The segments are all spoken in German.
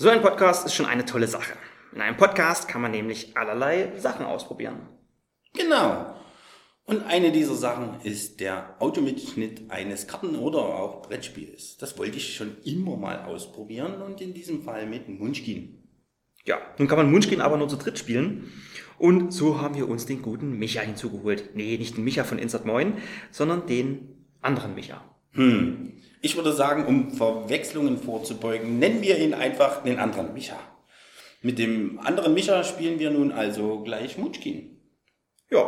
So ein Podcast ist schon eine tolle Sache. In einem Podcast kann man nämlich allerlei Sachen ausprobieren. Genau. Und eine dieser Sachen ist der Automitschnitt eines Karten- oder auch Brettspiels. Das wollte ich schon immer mal ausprobieren und in diesem Fall mit Munchkin. Ja, nun kann man Munchkin aber nur zu dritt spielen. Und so haben wir uns den guten Micha hinzugeholt. Nee, nicht den Micha von Insert Moin, sondern den anderen Micha. Hm. Ich würde sagen, um Verwechslungen vorzubeugen, nennen wir ihn einfach den anderen Micha. Mit dem anderen Micha spielen wir nun also gleich Munchkin. Ja,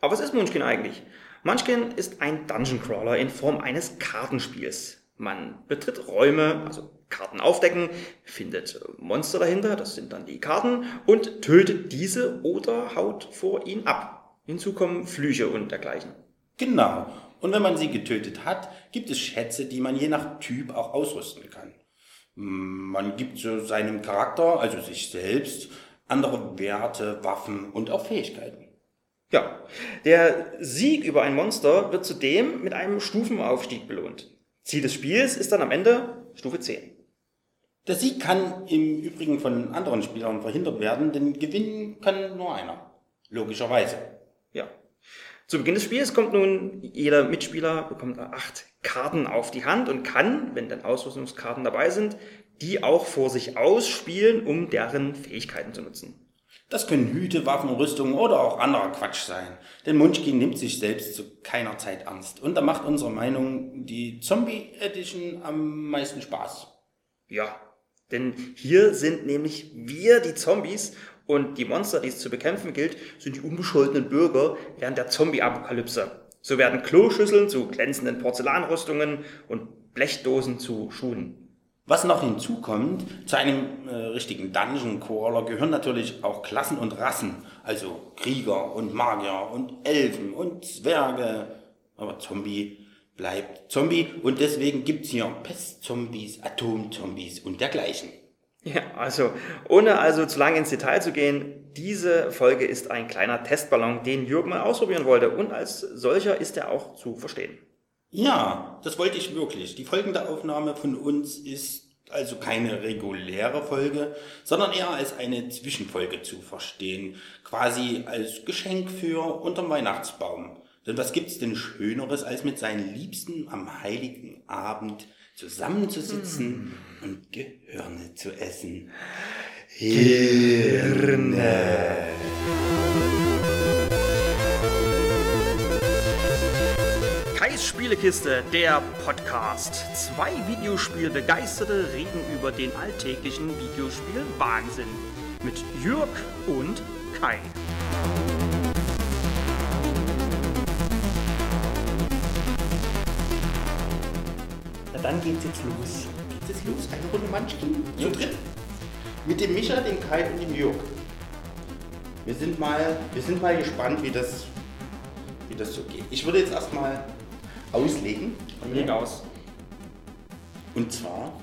aber was ist Munchkin eigentlich? Munchkin ist ein Dungeon Crawler in Form eines Kartenspiels. Man betritt Räume, also Karten aufdecken, findet Monster dahinter, das sind dann die Karten, und tötet diese oder haut vor ihnen ab. Hinzu kommen Flüche und dergleichen. Genau. Und wenn man sie getötet hat, gibt es Schätze, die man je nach Typ auch ausrüsten kann. Man gibt so seinem Charakter, also sich selbst, andere Werte, Waffen und auch Fähigkeiten. Ja, der Sieg über ein Monster wird zudem mit einem Stufenaufstieg belohnt. Ziel des Spiels ist dann am Ende Stufe 10. Der Sieg kann im Übrigen von anderen Spielern verhindert werden, denn gewinnen kann nur einer. Logischerweise. Ja. Zu Beginn des Spiels kommt nun jeder Mitspieler bekommt acht Karten auf die Hand und kann, wenn dann Ausrüstungskarten dabei sind, die auch vor sich ausspielen, um deren Fähigkeiten zu nutzen. Das können Hüte, Waffen, Rüstungen oder auch anderer Quatsch sein. Denn Munchkin nimmt sich selbst zu keiner Zeit ernst. Und da macht unserer Meinung die Zombie Edition am meisten Spaß. Ja, denn hier sind nämlich wir die Zombies und die Monster, die es zu bekämpfen gilt, sind die unbescholtenen Bürger während der Zombie-Apokalypse. So werden Kloschüsseln zu glänzenden Porzellanrüstungen und Blechdosen zu Schuhen. Was noch hinzukommt, zu einem äh, richtigen Dungeon Crawler gehören natürlich auch Klassen und Rassen, also Krieger und Magier und Elfen und Zwerge. Aber Zombie bleibt Zombie und deswegen gibt's hier Pestzombies, Atomzombies und dergleichen. Ja, also ohne also zu lange ins Detail zu gehen, diese Folge ist ein kleiner Testballon, den Jürgen mal ausprobieren wollte und als solcher ist er auch zu verstehen. Ja, das wollte ich wirklich. Die folgende Aufnahme von uns ist also keine reguläre Folge, sondern eher als eine Zwischenfolge zu verstehen, quasi als Geschenk für unterm Weihnachtsbaum. Denn was gibt's denn Schöneres, als mit seinen Liebsten am heiligen Abend zusammenzusitzen mm. Und Gehirne zu essen? Hirne. Kais Spielekiste, der Podcast. Zwei Videospielbegeisterte reden über den alltäglichen Videospiel-Wahnsinn. Mit Jürg und Kai. Na dann geht's jetzt los. Los? Eine Runde Munchkin? Zu dritt? Mit dem Micha, dem Kai und dem Jörg. Wir sind mal, wir sind mal gespannt, wie das, wie das so geht. Ich würde jetzt erstmal auslegen. Leg aus. Und zwar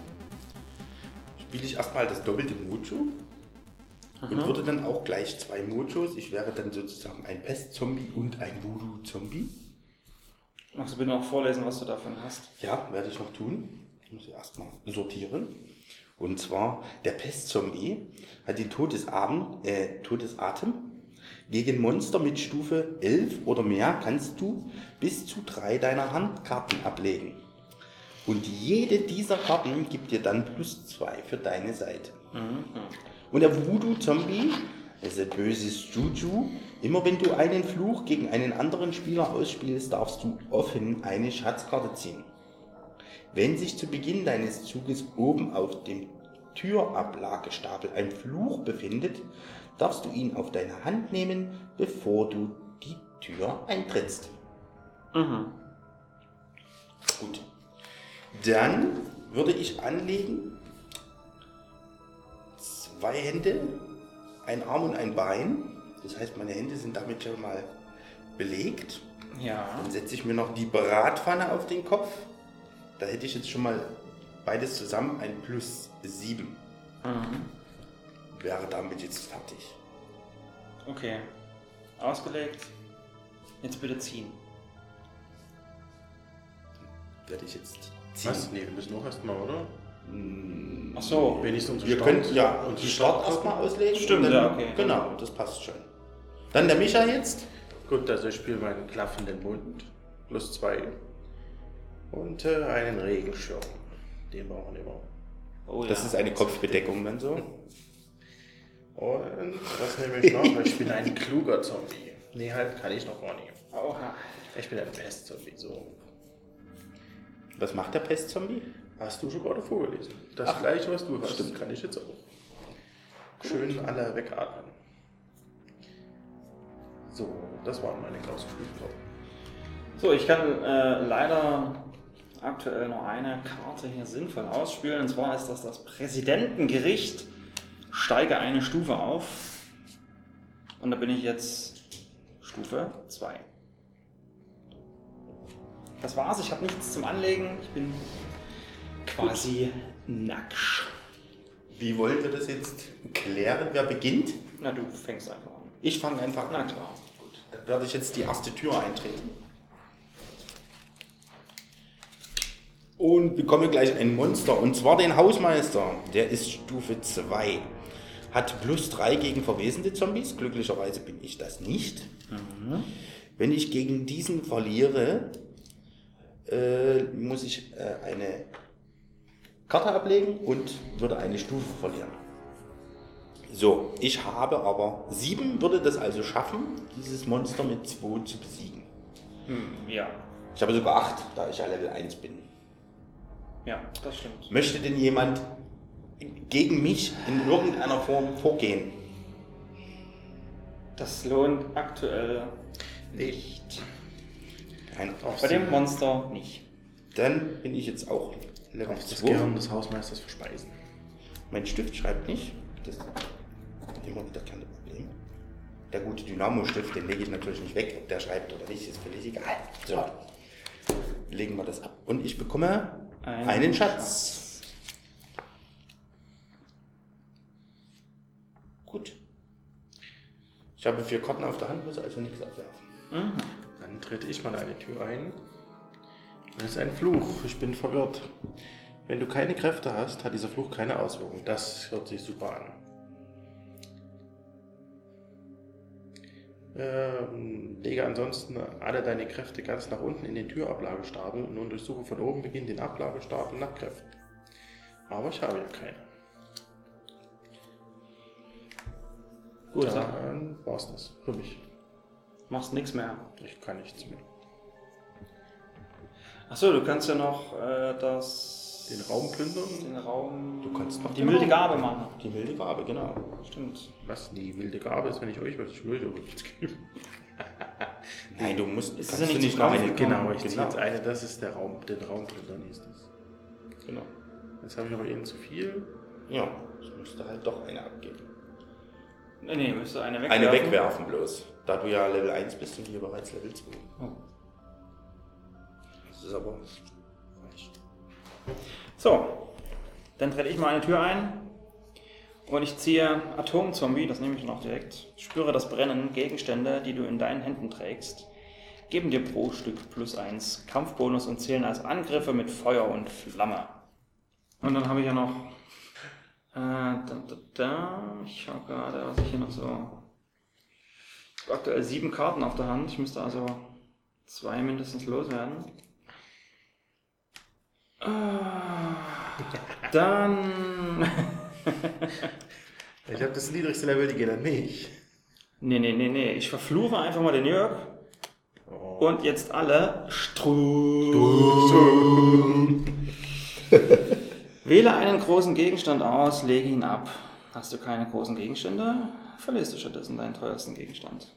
spiele ich erstmal das doppelte Mojo und würde dann auch gleich zwei Mojos. Ich wäre dann sozusagen ein Pest-Zombie und ein Voodoo-Zombie. Magst du bitte noch vorlesen, was du davon hast? Ja, werde ich noch tun. Ich muss erstmal sortieren. Und zwar, der Pest-Zombie hat den Todesabend, äh, Todesatem. Gegen Monster mit Stufe 11 oder mehr kannst du bis zu drei deiner Handkarten ablegen. Und jede dieser Karten gibt dir dann plus zwei für deine Seite. Und der Voodoo-Zombie ein böses Juju. Immer wenn du einen Fluch gegen einen anderen Spieler ausspielst, darfst du offen eine Schatzkarte ziehen. Wenn sich zu Beginn deines Zuges oben auf dem Türablagestapel ein Fluch befindet, darfst du ihn auf deine Hand nehmen, bevor du die Tür eintrittst. Mhm. Gut. Dann würde ich anlegen zwei Hände, ein Arm und ein Bein. Das heißt, meine Hände sind damit schon mal belegt. Ja. Dann setze ich mir noch die Bratpfanne auf den Kopf. Da hätte ich jetzt schon mal beides zusammen ein plus 7. Mhm. Wäre damit jetzt fertig. Okay. Ausgelegt. Jetzt bitte ziehen. Werde ich jetzt ziehen. Was? Nee, wir müssen auch erstmal, oder? Ach so. Wenigstens Wir Start. könnten ja Und die Start erstmal auslegen. Stimmt, dann, ja, okay. Genau, das passt schon. Dann der Micha jetzt. Gut, also ich spiele meinen klaffenden Mund. Plus zwei. Und äh, einen Regenschirm. Den brauchen wir immer. Oh, Das ja. ist eine Kopfbedeckung dann so. Und was nehme ich noch? Ich bin ein kluger Zombie. Nee, halt kann ich noch gar nicht. Oha. Ich bin ein Pest-Zombie, so. Was macht der Pestzombie? Hast du schon gerade vorgelesen? Das gleiche, was du hast, stimmt. kann ich jetzt auch. Schön alle wegatmen. So, das waren meine Klausturprüfungen. So, ich kann äh, leider aktuell nur eine Karte hier sinnvoll ausspielen. Und zwar ist das das Präsidentengericht. Steige eine Stufe auf. Und da bin ich jetzt Stufe 2. Das war's. Ich habe nichts zum Anlegen. Ich bin quasi nackt. Wie wollen wir das jetzt klären? Wer beginnt? Na, du fängst einfach an. Ich fange einfach Na an. klar. Gut, dann werde ich jetzt die erste Tür eintreten. Und bekomme gleich ein Monster. Und zwar den Hausmeister. Der ist Stufe 2. Hat plus 3 gegen verwesende Zombies. Glücklicherweise bin ich das nicht. Wenn ich gegen diesen verliere, äh, muss ich äh, eine Karte ablegen und würde eine Stufe verlieren. So, ich habe aber 7, würde das also schaffen, dieses Monster mit 2 zu besiegen. Hm, ja. Ich habe sogar 8, da ich ja Level 1 bin. Ja, das stimmt. Möchte denn jemand gegen mich in irgendeiner Form vorgehen? Das lohnt aktuell nicht. Nein. Bei dem Monster nicht. Dann bin ich jetzt auch Level Auf das 2. Gehirn des Hausmeisters verspeisen. Mein Stift schreibt nicht. Das ist immer wieder kein Problem. Der gute Dynamo-Stift, den lege ich natürlich nicht weg. Ob der schreibt oder nicht, ist völlig egal. So. Legen wir das ab. Und ich bekomme Einen einen, Schatz. Gut. Ich habe vier Karten auf der Hand, muss also nichts abwerfen. Dann trete ich mal eine Tür ein. Das ist ein Fluch. Ich bin verwirrt. Wenn du keine Kräfte hast, hat dieser Fluch keine Auswirkung. Das hört sich super an. Ähm, lege ansonsten alle deine Kräfte ganz nach unten in den Türablagestapel und durchsuche von oben Beginn den Ablagestapel nach Kräften. Aber ich habe ja keine. Gut, Dann war's das für mich. machst nichts mehr. Ich kann nichts mehr. Achso, du kannst ja noch äh, das. Den Raum plündern? Den Raum. Du kannst noch die Raum- Gabe machen. Die milde Gabe, genau. Stimmt. Was die wilde Gabe ist, wenn ich euch was nichts geben. Nein, du musst Es ist kannst ja du nicht nicht noch eine Genau, ich ziehe genau. jetzt eine, das ist der Raum, den Raumplündern hieß das. genau. Jetzt habe ich aber eben zu viel. Ja, ich müsste halt doch eine abgeben. Nee, nee, müsste eine wegwerfen. Eine wegwerfen bloß. Da du ja Level 1 bist und hier bereits Level 2. Oh. Das ist aber falsch. So, dann trete ich mal eine Tür ein und ich ziehe Atomzombie, das nehme ich noch direkt. Spüre das Brennen, Gegenstände, die du in deinen Händen trägst, geben dir pro Stück plus 1 Kampfbonus und zählen als Angriffe mit Feuer und Flamme. Und dann habe ich ja noch. Äh, da, da, da. Ich schaue gerade, was ich hier noch so. Ich habe aktuell sieben Karten auf der Hand. Ich müsste also zwei mindestens loswerden. Ah, Dann. Ich habe das niedrigste Level, die gehen an mich. Nee, nee, nee, nee. Ich verfluche einfach mal den Jörg. Und jetzt alle. Strom. Wähle einen großen Gegenstand aus, lege ihn ab. Hast du keine großen Gegenstände, verlierst du stattdessen deinen teuersten Gegenstand.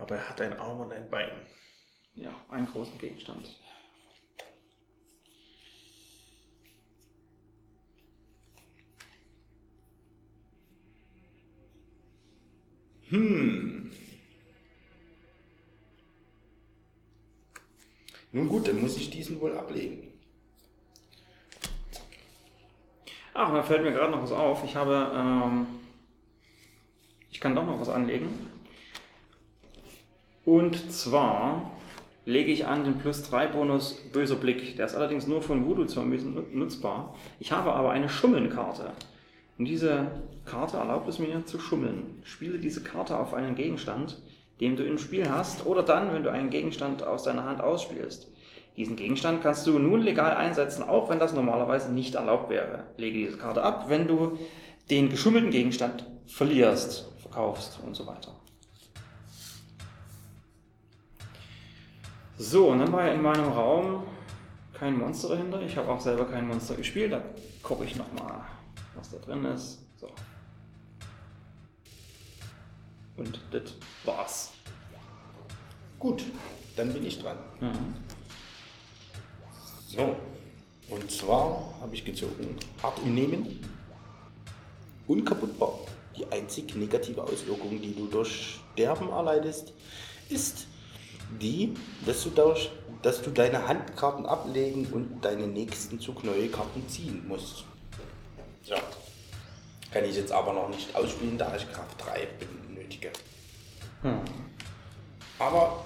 Aber er hat einen Arm und ein Bein. Ja, einen großen Gegenstand. Nun gut, dann muss ich diesen wohl ablegen. Ach, da fällt mir gerade noch was auf. Ich habe, ähm, ich kann doch noch was anlegen. Und zwar lege ich an den plus 3 Bonus Böser Blick. Der ist allerdings nur von Voodoo-Zombies nu- nutzbar. Ich habe aber eine Schummeln-Karte. Und diese Karte erlaubt es mir zu schummeln. Spiele diese Karte auf einen Gegenstand, den du im Spiel hast, oder dann, wenn du einen Gegenstand aus deiner Hand ausspielst. Diesen Gegenstand kannst du nun legal einsetzen, auch wenn das normalerweise nicht erlaubt wäre. Lege diese Karte ab, wenn du den geschummelten Gegenstand verlierst, verkaufst und so weiter. So, und dann war ja in meinem Raum kein Monster dahinter. Ich habe auch selber kein Monster gespielt. Da gucke ich nochmal, was da drin ist. So. Und das war's. Gut, dann bin ich dran. Mhm. So, und zwar habe ich gezogen, hart im Nehmen, unkaputtbar. Die einzig negative Auswirkung, die du durch Sterben erleidest, ist die, dass du, durch, dass du deine Handkarten ablegen und deinen nächsten Zug neue Karten ziehen musst. So. Kann ich jetzt aber noch nicht ausspielen, da ich Kraft 3 benötige. Hm. Aber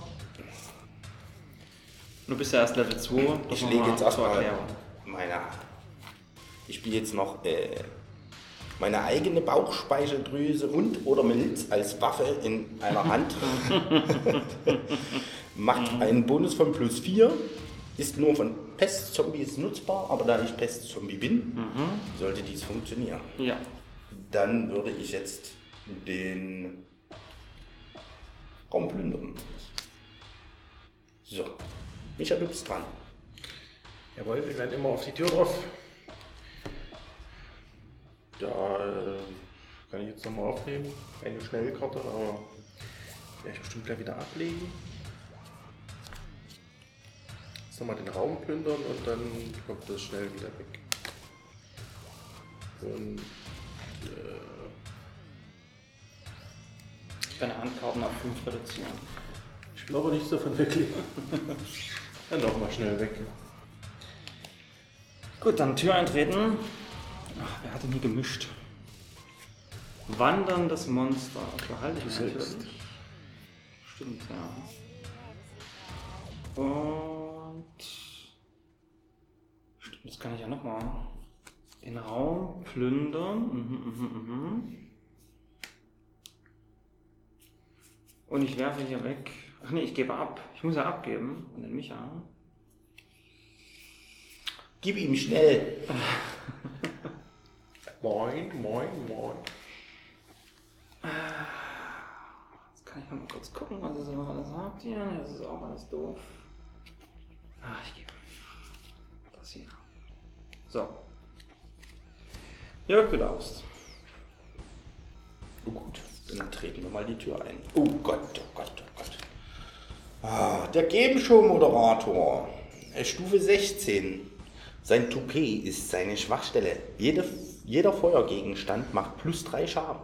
Du bist ja erst Level 2. das ich lege jetzt erstmal meine. Ich spiele jetzt noch äh, meine eigene Bauchspeicheldrüse und oder Milz als Waffe in einer Hand. Macht einen Bonus von plus 4. Ist nur von Pestzombies nutzbar, aber da ich Pestzombie bin, sollte dies funktionieren. Ja. Dann würde ich jetzt den Raum plündern. So. Micha, du bist dran. Jawohl, wir werden immer auf die Tür drauf. Da äh, kann ich jetzt nochmal aufnehmen. Eine Schnellkarte, aber werde ich bestimmt gleich wieder ablegen. Jetzt nochmal den Raum plündern und dann kommt das schnell wieder weg. Und Deine Handkarten auf 5 reduzieren. ich will aber nicht davon weglegen. dann nochmal schnell weg. Gut, dann Tür eintreten. Ach, wer hatte nie gemischt? Wanderndes Monster. Behalte ich selbst. Stimmt, ja. Und. Das kann ich ja nochmal. Den Raum plündern. Mhm, mhm, mhm. Und ich werfe hier weg. Ach nee, ich gebe ab. Ich muss ja abgeben. Und den Micha. Gib ihm schnell. Moin, moin, moin. Jetzt kann ich mal kurz gucken, was ihr so alles habt hier. Das ist auch alles doof. Ah, ich gebe das hier. So. Jörg Belaust. Oh gut, dann treten wir mal die Tür ein. Oh Gott, oh Gott, oh Gott. Ah, der Game Show Moderator. Äh, Stufe 16. Sein Toupet ist seine Schwachstelle. Jede, jeder Feuergegenstand macht plus 3 Schaden.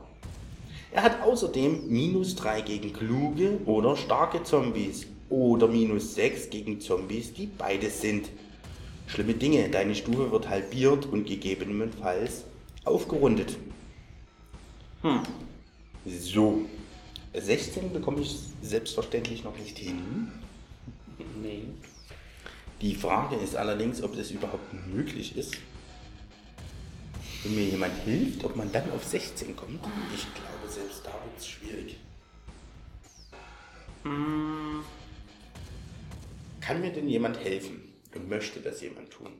Er hat außerdem minus 3 gegen kluge oder starke Zombies oder minus 6 gegen Zombies, die beides sind. Schlimme Dinge, deine Stufe wird halbiert und gegebenenfalls aufgerundet. So. 16 bekomme ich selbstverständlich noch nicht hin. Nee. Die Frage ist allerdings, ob das überhaupt möglich ist. Wenn mir jemand hilft, ob man dann auf 16 kommt. Ich glaube, selbst da wird es schwierig. Kann mir denn jemand helfen und möchte das jemand tun?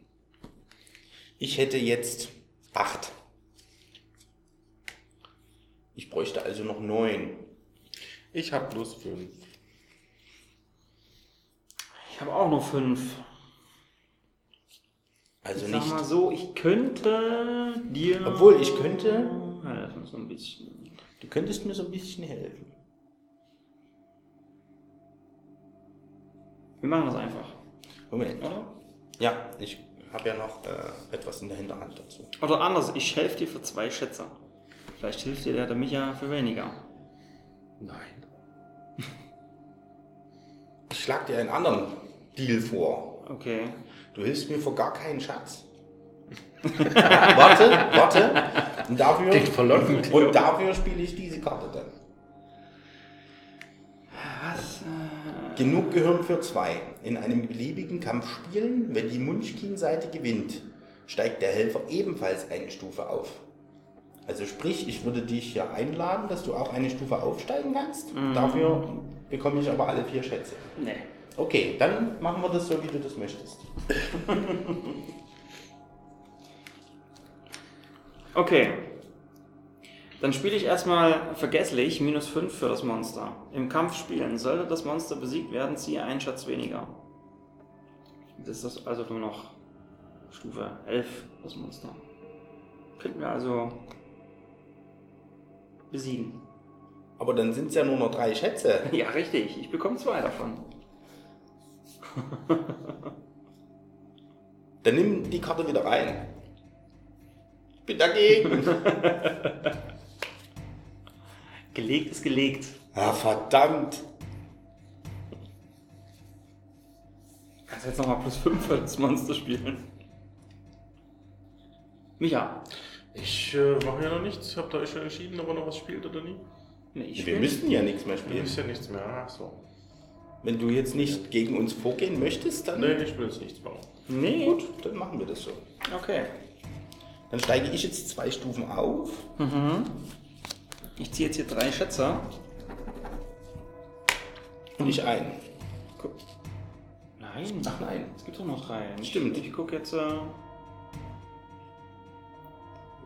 Ich hätte jetzt 8. Ich bräuchte also noch 9. Ich habe plus 5. Ich habe auch noch fünf. Also Sag nicht. mal so, ich könnte dir. Obwohl, ich könnte- Ja, das ein bisschen. Du könntest mir so ein bisschen helfen. Wir machen das einfach, Moment. oder? Ja, ich habe ja noch äh, etwas in der Hinterhand dazu. Oder anders, ich helfe dir für zwei Schätze. Vielleicht hilft dir der, der Micha für weniger. Nein. Ich schlag dir einen anderen Deal vor. Okay. Du hilfst mir für gar keinen Schatz. warte, warte. Und dafür, und dafür spiele ich diese Karte dann. Genug Gehirn für zwei. In einem beliebigen Kampf spielen, wenn die Munchkin-Seite gewinnt, steigt der Helfer ebenfalls eine Stufe auf. Also sprich, ich würde dich hier einladen, dass du auch eine Stufe aufsteigen kannst. Dafür bekomme ich aber alle vier Schätze. Nee. Okay, dann machen wir das so, wie du das möchtest. Okay. Dann spiele ich erstmal vergesslich minus 5 für das Monster. Im Kampf spielen. Sollte das Monster besiegt werden, ziehe einen Schatz weniger. Das ist also nur noch Stufe 11, das Monster. Könnten wir also besiegen. Aber dann sind es ja nur noch drei Schätze. Ja, richtig. Ich bekomme zwei davon. Dann nimm die Karte wieder rein. Ich bin dagegen. Gelegt ist gelegt. ah, verdammt. Kannst jetzt nochmal plus 5 für das Monster spielen. Micha. Ich äh, mache ja noch nichts. Habt ihr euch schon entschieden, ob ihr noch was spielt oder nie? Nee, ich Wir müssten ja nichts mehr spielen. wisst ja nichts mehr. Ach so. Wenn du jetzt nicht gegen uns vorgehen möchtest, dann Nee, ich will jetzt nichts machen. Nee. gut, dann machen wir das so. Okay. Dann steige ich jetzt zwei Stufen auf. Ich ziehe jetzt hier drei Schätze. Und ich ein. Guck. Nein. Ach nein. Es gibt doch noch drei. Stimmt. Ich, gucke jetzt. Äh,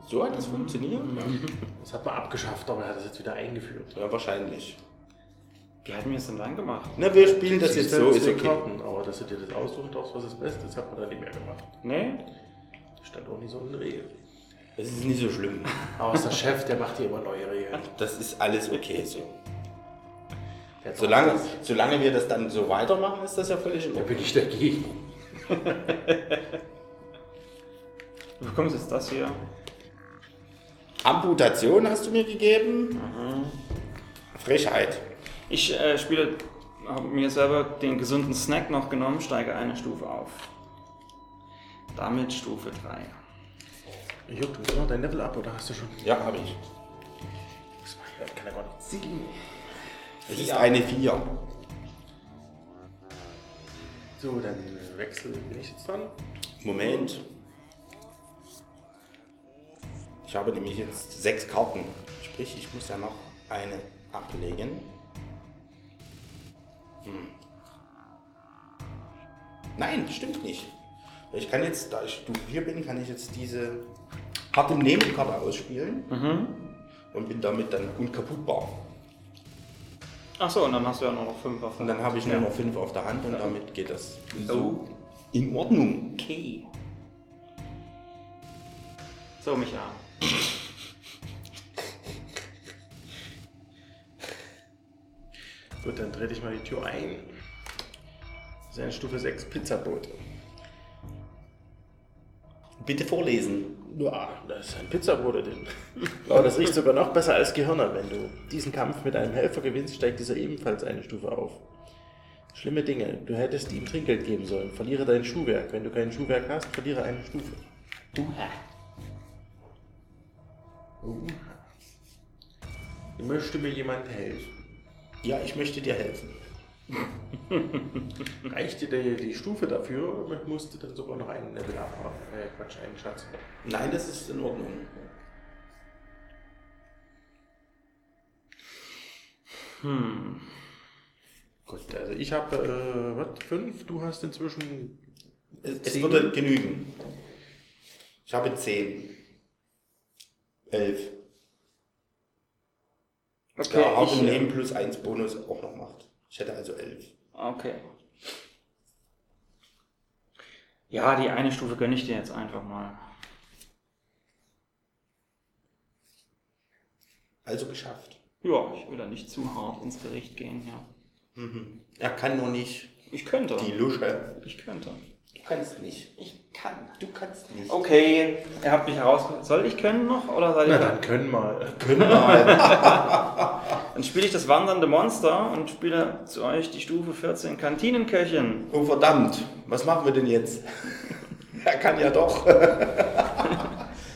So hat das funktioniert? Das hat man abgeschafft, aber er hat das jetzt wieder eingeführt. Ja, wahrscheinlich. wie hatten wir es denn dann gemacht? Na, wir spielen das jetzt Siehst du, so, das ist okay. Karten, aber dass du dir das aussuchen darfst, was das Beste ist, hat man dann nicht mehr gemacht. Nee? Das stand auch nicht so in der Regel. Das ist nicht so schlimm. Aber ist der Chef, der macht hier immer neue Regeln. Das ist alles okay so. Solange, solange wir das dann so weitermachen, ist das ja völlig in Da Ordnung. bin ich dagegen. Du bekommst jetzt das hier. Amputation hast du mir gegeben. Frechheit. Ich äh, spiele, habe mir selber den gesunden Snack noch genommen, steige eine Stufe auf. Damit Stufe 3. Juck, du bist noch dein Level ab oder hast du schon? Ja, habe ich. Das kann er gar nicht sehen. Es ist eine 4. So, dann wechsel bin ich jetzt dran. Moment. Ich habe nämlich jetzt sechs Karten. Sprich, ich muss ja noch eine ablegen. Hm. Nein, stimmt nicht. Ich kann jetzt, da ich Stufe 4 bin, kann ich jetzt diese harte Nebenkarte ausspielen und bin damit dann unkaputtbar. Achso, und dann hast du ja nur noch 5 auf Und dann habe ich nur Ja. noch fünf auf der Hand und damit geht das so in Ordnung. Okay. So, Micha. Gut, dann trete ich mal die Tür ein. Das ist eine Stufe 6 Pizzabote. Bitte vorlesen. Ja, das ist ein Pizzabote drin. Aber das riecht sogar noch besser als Gehirner. Wenn du diesen Kampf mit einem Helfer gewinnst, steigt dieser ebenfalls eine Stufe auf. Schlimme Dinge. Du hättest ihm Trinkgeld geben sollen. Verliere dein Schuhwerk. Wenn du kein Schuhwerk hast, verliere eine Stufe. Du. Möchte mir jemand helfen? Ja, ich möchte dir helfen. Reicht dir die, die Stufe dafür oder musst du dann sogar noch einen Level abhaben? Äh, Quatsch, einen Schatz. Nein, das ist in Ordnung. Gut, also ich habe, äh, was, fünf? Du hast inzwischen Es, es würde genügen. Ich habe zehn. Elf. Okay, ich, im äh, Leben plus eins Bonus auch noch macht. Ich hätte also elf. Okay. Ja, die eine Stufe gönne ich dir jetzt einfach mal. Also geschafft. Ja, ich will da nicht zu hart ins Gericht gehen, ja. Er kann noch nicht. Ich könnte. Die Lusche. Ich könnte. Du kannst nicht. Ich kann. Du kannst nicht. Okay, ihr habt mich herausgefordert. Soll ich können noch oder soll ich? Na dann können wir. Können mal. Dann spiele ich das wandernde Monster und spiele zu euch die Stufe 14 Kantinenköchin. oh verdammt. Was machen wir denn jetzt? er kann ja doch.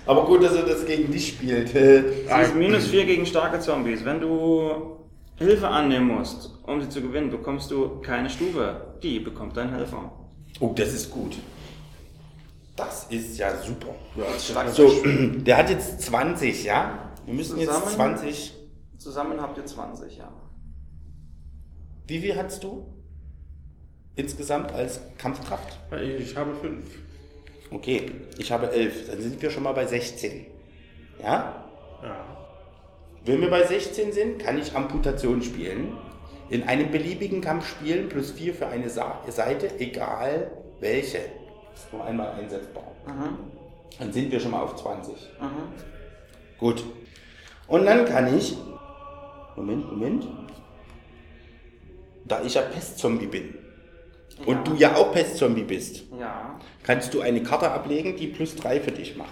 Aber gut, dass er das gegen dich spielt. Sie ist minus 4 gegen starke Zombies. Wenn du Hilfe annehmen musst, um sie zu gewinnen, bekommst du keine Stufe. Die bekommt dein Helfer. Oh, das ist gut. Das ist ja super. Ja, das So, der hat jetzt 20, ja? Wir müssen jetzt Zusammen? 20. Zusammen habt ihr 20, ja. Wie viel hast du? Insgesamt als Kampfkraft? Ich habe fünf. Okay, ich habe 11. Dann sind wir schon mal bei 16. Ja? Ja. Wenn wir bei 16 sind, kann ich Amputation spielen. In einem beliebigen Kampf spielen, plus 4 für eine Sa Seite, egal welche. Ist nur einmal einsetzbar. Dann sind wir schon mal auf 20. Gut. Und dann kann ich. Moment, Moment. Da ich ja Pestzombie bin. Und du ja auch Pestzombie bist, Ja. kannst du eine Karte ablegen, die plus 3 für dich macht.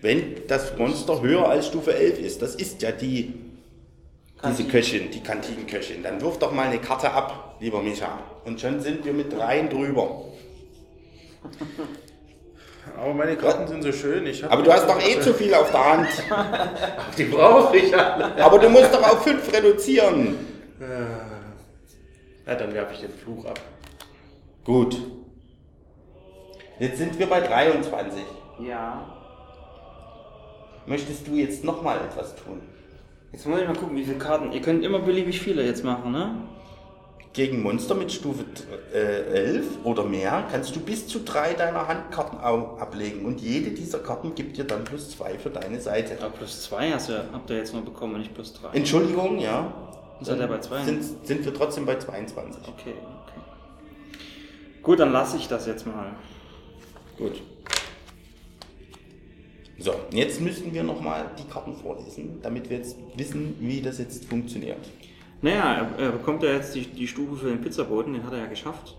Wenn das Monster höher als Stufe 11 ist, das ist ja die, diese. Köchin, die Kantinenköchin, dann wirf doch mal eine Karte ab, lieber Micha. Und schon sind wir mit dreien drüber. Aber meine Karten sind so schön. Aber du hast doch eh zu viel auf der Hand. Die brauche ich alle. Aber du musst doch auf 5 reduzieren. Ja, dann werfe ich den Fluch ab. Gut. Jetzt sind wir bei 23. Ja. Möchtest du jetzt nochmal etwas tun? Jetzt muss ich mal gucken, wie viele Karten. Ihr könnt immer beliebig viele jetzt machen, ne? Gegen Monster mit Stufe äh, 11 oder mehr kannst du bis zu drei deiner Handkarten ablegen und jede dieser Karten gibt dir dann plus zwei für deine Seite. Aber plus 2 hast du, habt ihr jetzt nur bekommen, nicht plus 3. Entschuldigung, ja. Seid ihr bei zwei? Sind, sind wir trotzdem bei 22. Okay, okay. Gut, dann lasse ich das jetzt mal. Gut. So, jetzt müssten wir nochmal die Karten vorlesen, damit wir jetzt wissen, wie das jetzt funktioniert. Naja, er, er bekommt ja jetzt die, die Stufe für den Pizzaboten, den hat er ja geschafft.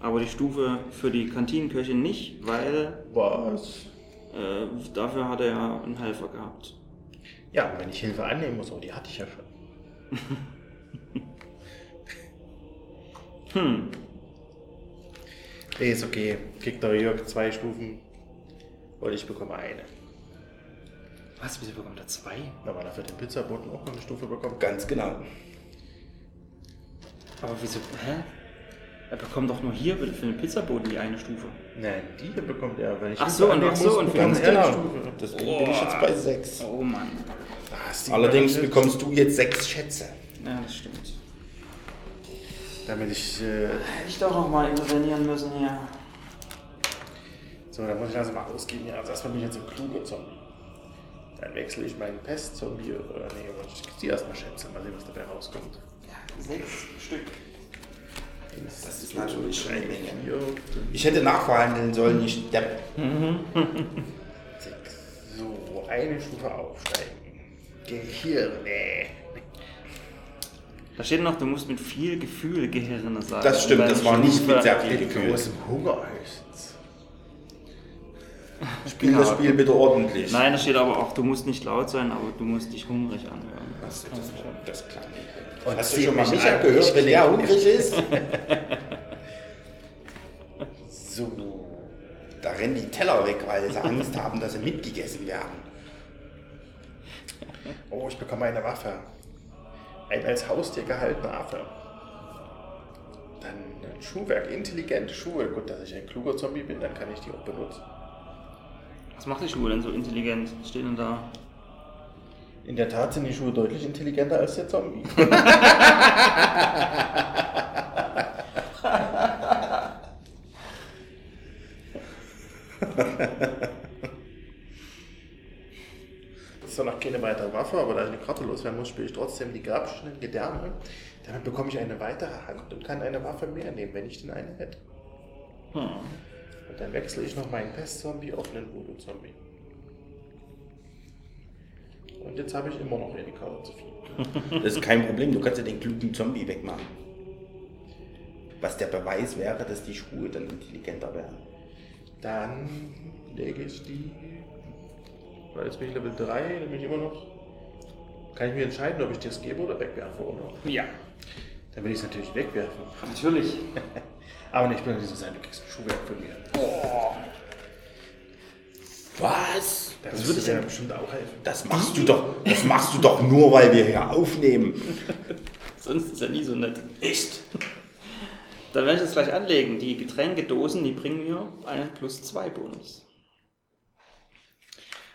Aber die Stufe für die Kantinenköchin nicht, weil Was? äh, dafür hat er ja einen Helfer gehabt. Ja, wenn ich Hilfe annehmen muss, oh, die hatte ich ja schon. Hm. Nee, ist okay. Kriegt der Jörg zwei Stufen und ich bekomme eine. Was, wieso bekommt er zwei? Na, weil er für den Pizzaboten auch noch eine Stufe bekommt. Ganz genau. Aber wieso, hä? Er bekommt doch nur hier für den Pizzaboten die eine Stufe. Nein, die hier bekommt er. Wenn ich Ach so, und ach so, muss, und für bekommt Ganz eine genau. Stufe. Deswegen bin ich jetzt bei 6. Oh Mann. Die Allerdings bekommst du jetzt sechs Schätze. Ja, das stimmt. Damit ich. Äh, Hätte ich doch noch mal intervenieren müssen hier. so, dann muss ich also mal ausgeben. Ja, also erstmal bin ich jetzt ein kluger Zombie. Dann wechsle ich meinen Pest-Zombie oder. Nee, ich ziehe erstmal Schätze. Mal sehen, was dabei rauskommt. Ja, sechs Stück. Das ist natürlich schon eine Menge. Ich hätte nachverhandeln sollen, ich Depp. sechs. So, eine Stufe aufsteigen. Gehirne. Da steht noch, du musst mit viel Gefühl Gehirne sagen. Das stimmt, das war nicht mit sehr viel Gefühl. großem Hunger höchstens. Spiel das Spiel bitte ordentlich. Nein, da steht aber auch, du musst nicht laut sein, aber du musst dich hungrig anhören. Das, das, das klang nicht. Und Hast du schon mal mich Micha gehört, wenn der klinge. hungrig ist? So. Da rennen die Teller weg, weil sie Angst haben, dass sie mitgegessen werden. Oh, ich bekomme eine Waffe. Ein als Haustier gehaltener Affe. Dann ein Schuhwerk, intelligente Schuhe. Gut, dass ich ein kluger Zombie bin, dann kann ich die auch benutzen. Was macht die Schule denn so intelligent? Was steht denn da? In der Tat sind die Schuhe deutlich intelligenter als der Zombie. Das ist zwar noch keine weitere Waffe, aber da ich eine Karte loswerden muss, spiele ich trotzdem die grabschnellen Gedärme. Damit bekomme ich eine weitere Hand und kann eine Waffe mehr nehmen, wenn ich denn eine hätte. Hm. Dann wechsle ich noch meinen Pest-Zombie auf einen Voodoo-Zombie. Und jetzt habe ich immer noch eine Karte zu viel. Das ist kein Problem, du kannst ja den klugen Zombie wegmachen. Was der Beweis wäre, dass die Schuhe dann intelligenter wären. Dann lege ich die. Weil jetzt bin ich Level 3, dann bin ich immer noch. Kann ich mir entscheiden, ob ich dir das gebe oder wegwerfe, oder? Ja. Dann will ich es natürlich wegwerfen. Natürlich. Aber nicht mehr so sein, du kriegst ein Schuhwerk von mir. Was? Das, würde würde ich dir bestimmt auch helfen. Das machst du doch, das machst du doch nur, weil wir hier aufnehmen. Sonst ist er nie so nett. Echt? Dann werde ich das gleich anlegen. Die Getränkedosen, die bringen mir einen plus 2 Bonus.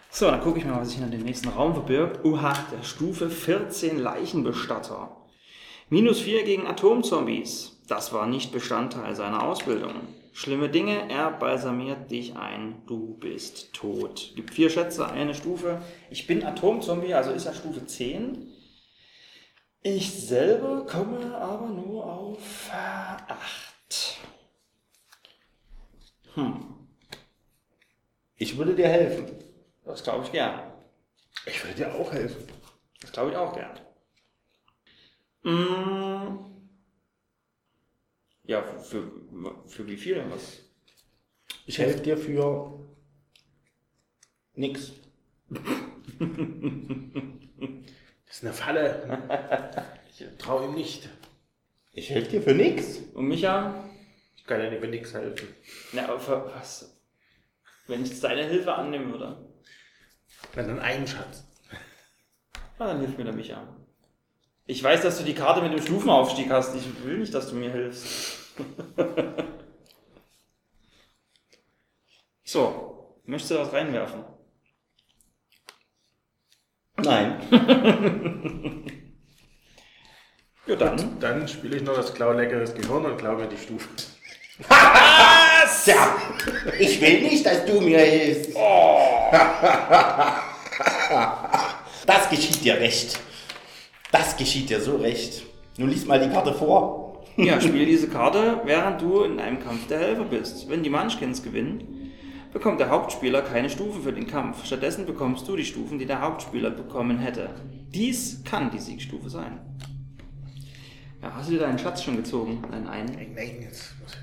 So, dann gucke ich mal, was sich in den nächsten Raum verbirgt. Oha, der Stufe 14 Leichenbestatter. Minus 4 gegen Atomzombies. Das war nicht Bestandteil seiner Ausbildung. Schlimme Dinge, er balsamiert dich ein. Du bist tot. Gibt vier Schätze, eine Stufe. Ich bin Atomzombie, also ist er Stufe 10. Ich selber komme aber nur auf 8. Ich würde dir helfen. Das glaube ich gern. Ich würde dir auch helfen. Das glaube ich auch gern. Mm. Ja, für, für wie viel denn was? Ich helfe dir für nix. das ist eine Falle. Ich traue ihm nicht. Ich helfe dir für nix. Und Micha? Ich kann ja nicht für nix helfen. Na, aber für was? Wenn ich deine Hilfe annehmen würde, Na, dann einen Schatz. na, dann hilft mir der Micha. Ich weiß, dass du die Karte mit dem Stufenaufstieg hast. Ich will nicht, dass du mir hilfst. so, möchtest du das reinwerfen? Nein. Ja, dann. Dann spiele ich noch das Klau leckeres Gehirn und glaube die Stufe. Tja, ich will nicht, dass du mir hilfst. Das geschieht dir recht. Das geschieht dir so recht. Nun lies mal die Karte vor. Ja, spiel diese Karte, während du in einem Kampf der Helfer bist. Wenn die Munchkins gewinnen, bekommt der Hauptspieler keine Stufe für den Kampf. Stattdessen bekommst du die Stufen, die der Hauptspieler bekommen hätte. Dies kann die Siegstufe sein. Ja, hast du dir deinen Schatz schon gezogen? Deinen einen? Nein, jetzt muss ich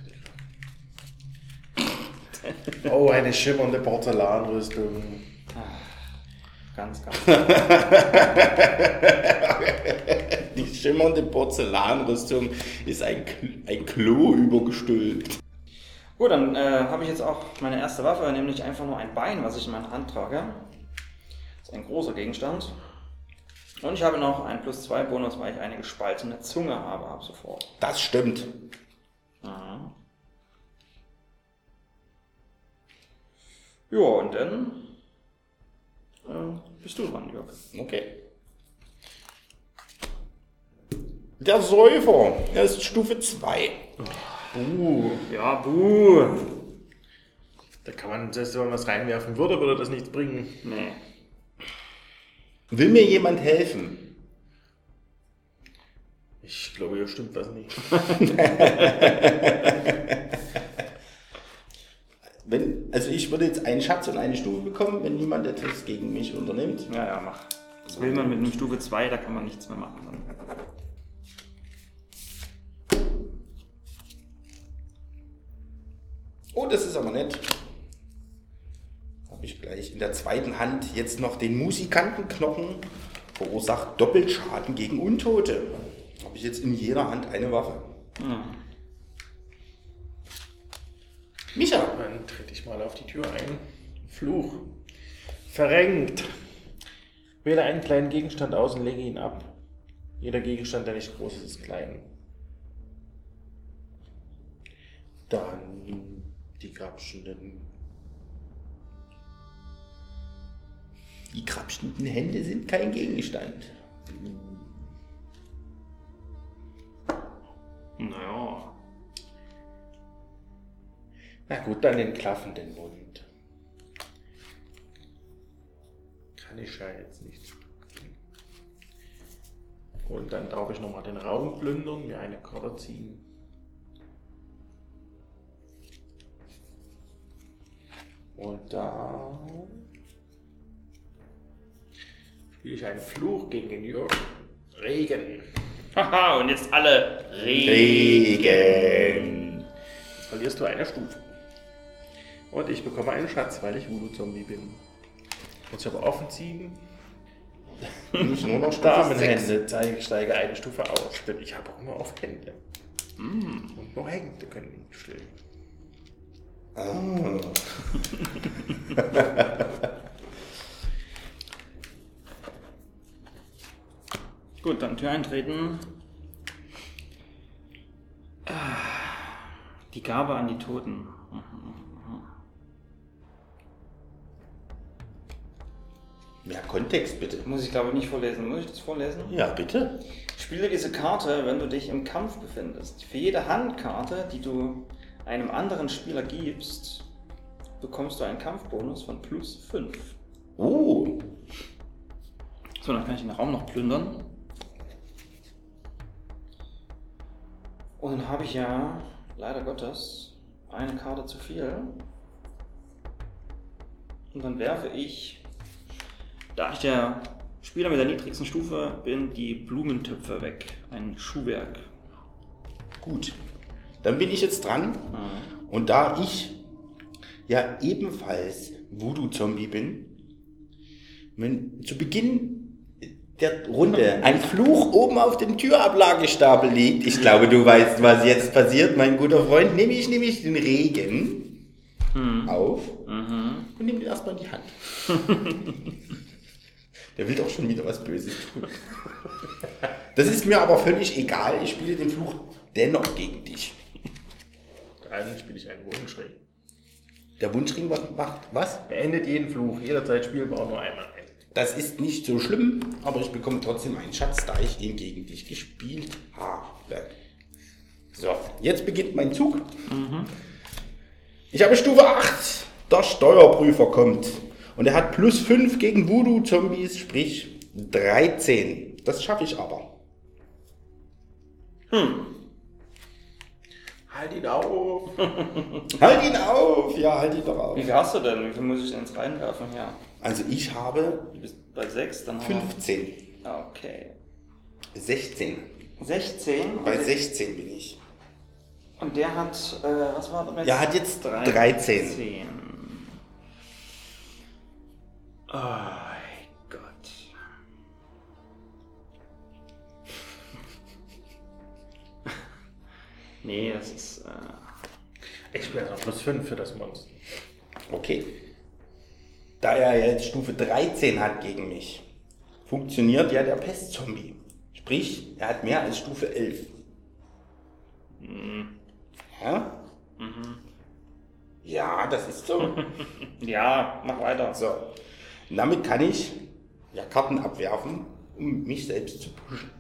Oh, eine schimmernde Porzellanrüstung. Ganz, ganz. Schimmernde Porzellanrüstung ist ein, ein Klo übergestülpt. Gut, dann äh, habe ich jetzt auch meine erste Waffe, nämlich einfach nur ein Bein, was ich in meiner Hand trage. Das ist ein großer Gegenstand. Und ich habe noch einen plus 2 Bonus, weil ich eine gespaltene Zunge habe ab sofort. Das stimmt. Ja. Ja, und dann äh, bist du dran, Jörg. Okay. Der Säufer, er ist Stufe 2. Uh, Ja, buh. da kann man, selbst wenn man was reinwerfen würde, würde das nichts bringen. Nee. Will mir jemand helfen? Ich glaube, hier stimmt was nicht. Wenn, also ich würde jetzt einen Schatz und eine Stufe bekommen, wenn niemand etwas gegen mich unternimmt. Ja, ja, mach. Das will man mit einem Stufe 2, da kann man nichts mehr machen. Oh, das ist aber nett. Habe ich gleich in der zweiten Hand jetzt noch den Musikantenknochen. Verursacht Doppelschaden gegen Untote. Habe ich jetzt in jeder Hand eine Waffe. Micha, Dann trete ich mal auf die Tür ein. Fluch. Verrenkt. Wähle einen kleinen Gegenstand aus und lege ihn ab. Jeder Gegenstand, der nicht groß ist, ist klein. Dann die grapschenden. die krapschenden Hände sind kein Gegenstand. Naja. Na gut, dann den klaffenden Mund. Kann ich ja jetzt nicht. Und dann darf ich nochmal den Raum plündern, mir eine Karte ziehen. Und da spiele ich einen Fluch gegen den Jörg. Regen. Haha, und jetzt alle. Regen. Jetzt verlierst du eine Stufe. Und ich bekomme einen Schatz, weil ich Voodoo-Zombie bin. Muss ich aber offensiv Nicht nur noch. Damenhände zeige, steige eine Stufe aus. Denn ich habe auch nur auf Hände. Und nur Hände können ihn stillen. Ah. Gut, dann Tür eintreten. Die Gabe an die Toten. Mehr Kontext bitte. Muss ich glaube nicht vorlesen. Muss ich das vorlesen? Ja, bitte. Spiele diese Karte, wenn du dich im Kampf befindest. Für jede Handkarte, die du einem anderen Spieler gibst, bekommst du einen Kampfbonus von plus 5. Oh, So, dann kann ich den Raum noch plündern. Und dann habe ich ja, leider Gottes, eine Karte zu viel. Und dann werfe ich, da ich der Spieler mit der niedrigsten Stufe bin, die Blumentöpfe weg. Ein Schuhwerk. gut. Dann bin ich jetzt dran. Und da ich ja ebenfalls Voodoo-Zombie bin, wenn zu Beginn der Runde ein Fluch oben auf dem Türablagestapel liegt, ich glaube, du weißt, was jetzt passiert, mein guter Freund, nehme ich nämlich den Regen auf und nehme den erstmal in die Hand. Der will doch schon wieder was Böses tun. Das ist mir aber völlig egal, ich spiele den Fluch dennoch gegen dich. Dann spiele ich einen Wunschring. Der Wunschring macht, was? Beendet jeden Fluch, jederzeit spielbar, nur einmal ein. Das ist nicht so schlimm, aber ich bekomme trotzdem einen Schatz, da ich ihn gegen dich gespielt habe. So, jetzt beginnt mein Zug. Ich habe Stufe 8. Der Steuerprüfer kommt. Und er hat plus 5 gegen Voodoo-Zombies, sprich 13. Das schaffe ich aber. Halt ihn auf! Halt ihn auf! Ja, halt ihn doch auf. Wie viel hast du denn? Wie viel muss ich denn jetzt reinwerfen? Ja. Also ich habe Du bist bei 6, dann haben wir- 15. Okay. 16. 16. Bei und, 16 bin ich. und der hat, äh, was war das? Ja, hat jetzt 13. 13. Oh nee, das ist. Äh, Ich spiele jetzt noch plus 5 für das Monster. Okay. Da er jetzt Stufe 13 hat gegen mich, funktioniert ja der Pestzombie. Sprich, er hat mehr als Stufe 11. Ja? Ja, das ist so. ja, mach weiter. so. Und damit kann ich ja Karten abwerfen, um mich selbst zu pushen.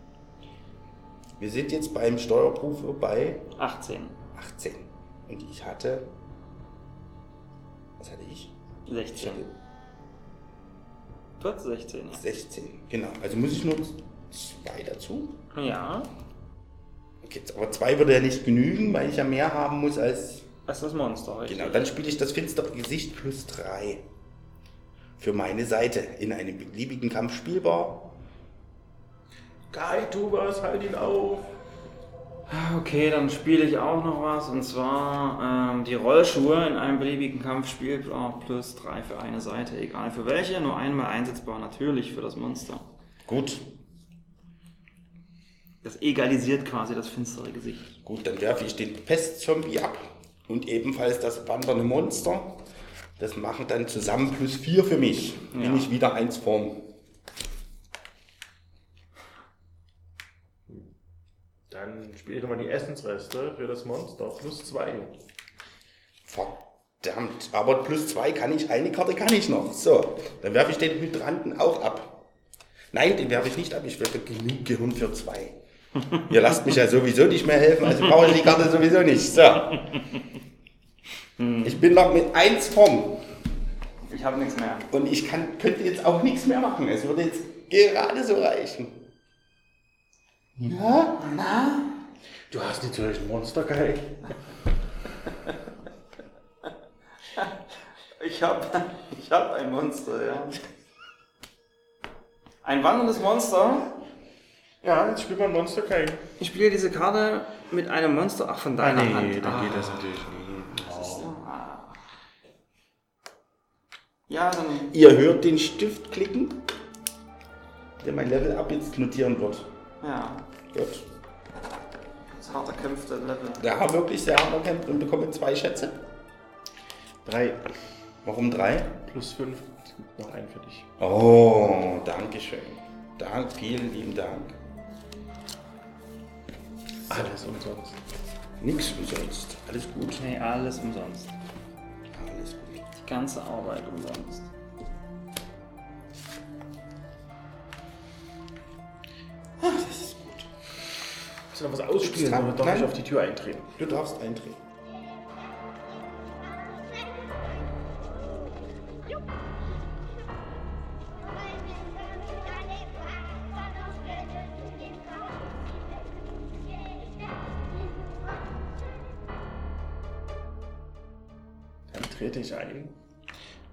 Wir sind jetzt beim Steuerprüfer bei 18. 18. Und ich hatte. Was hatte ich? Ich 16. hatte Du hast 16, 16. Genau. Also muss ich nur zwei dazu. ja. Ja, Okay, aber zwei würde ja nicht genügen, weil ich ja mehr haben muss als. ist das Monster, richtig? Genau, dann spiele ich das finstere Gesicht plus drei. Für meine Seite. In einem beliebigen Kampf spielbar. Kai, tu was, halt ihn auf! Okay, dann spiele ich auch noch was und zwar ähm, die Rollschuhe in einem beliebigen Kampf spielt auch plus 3 für eine Seite, egal für welche, nur einmal einsetzbar natürlich für das Monster. Gut. Das egalisiert quasi das finstere Gesicht. Gut, dann werfe ich den Pestzombie ab. Und ebenfalls das wandernde Monster. Das machen dann zusammen plus vier für mich. Ja. Bin ich wieder eins vorn. Dann spiele ich nochmal die Essensreste für das Monster. Plus 2. Verdammt, aber plus zwei kann ich, eine Karte kann ich noch. So, dann werfe ich den Hydranten auch ab. Nein, den werfe ich nicht ab, ich werfe genug Gehirn für zwei. Ihr lasst mich ja sowieso nicht mehr helfen, also brauche ich die Karte sowieso nicht. So. Ich bin noch mit eins vorn Ich habe nichts mehr. und ich kann, könnte jetzt auch nichts mehr machen. Es würde jetzt gerade so reichen. Ja? Du hast nicht solch ein Monster, Kai. Ich habe ich hab ein Monster, ja. Ein wanderndes Monster. Ja, jetzt spielt man Monster Kai. Ich spiele diese Karte mit einem Monster, ach von deiner Hand. dann ah. geht das natürlich nicht. Ah. Ja, dann Ihr hört den Stift klicken, der mein Level ab jetzt notieren wird. ja, Gut. das hart erkämpfte Level. Hat wirklich sehr hart erkämpft und bekommen zwei Schätze. Drei Warum drei? plus fünf. Es gibt noch einen für dich. Oh, danke schön. Dank, vielen lieben Dank. Alles umsonst. Nix umsonst. Alles gut. Nee, alles umsonst. Alles gut. Die ganze Arbeit umsonst. Willst du noch was ausspielen oder darf Nein. ich auf die Tür eintreten? Du darfst eintreten. Dann trete ich ein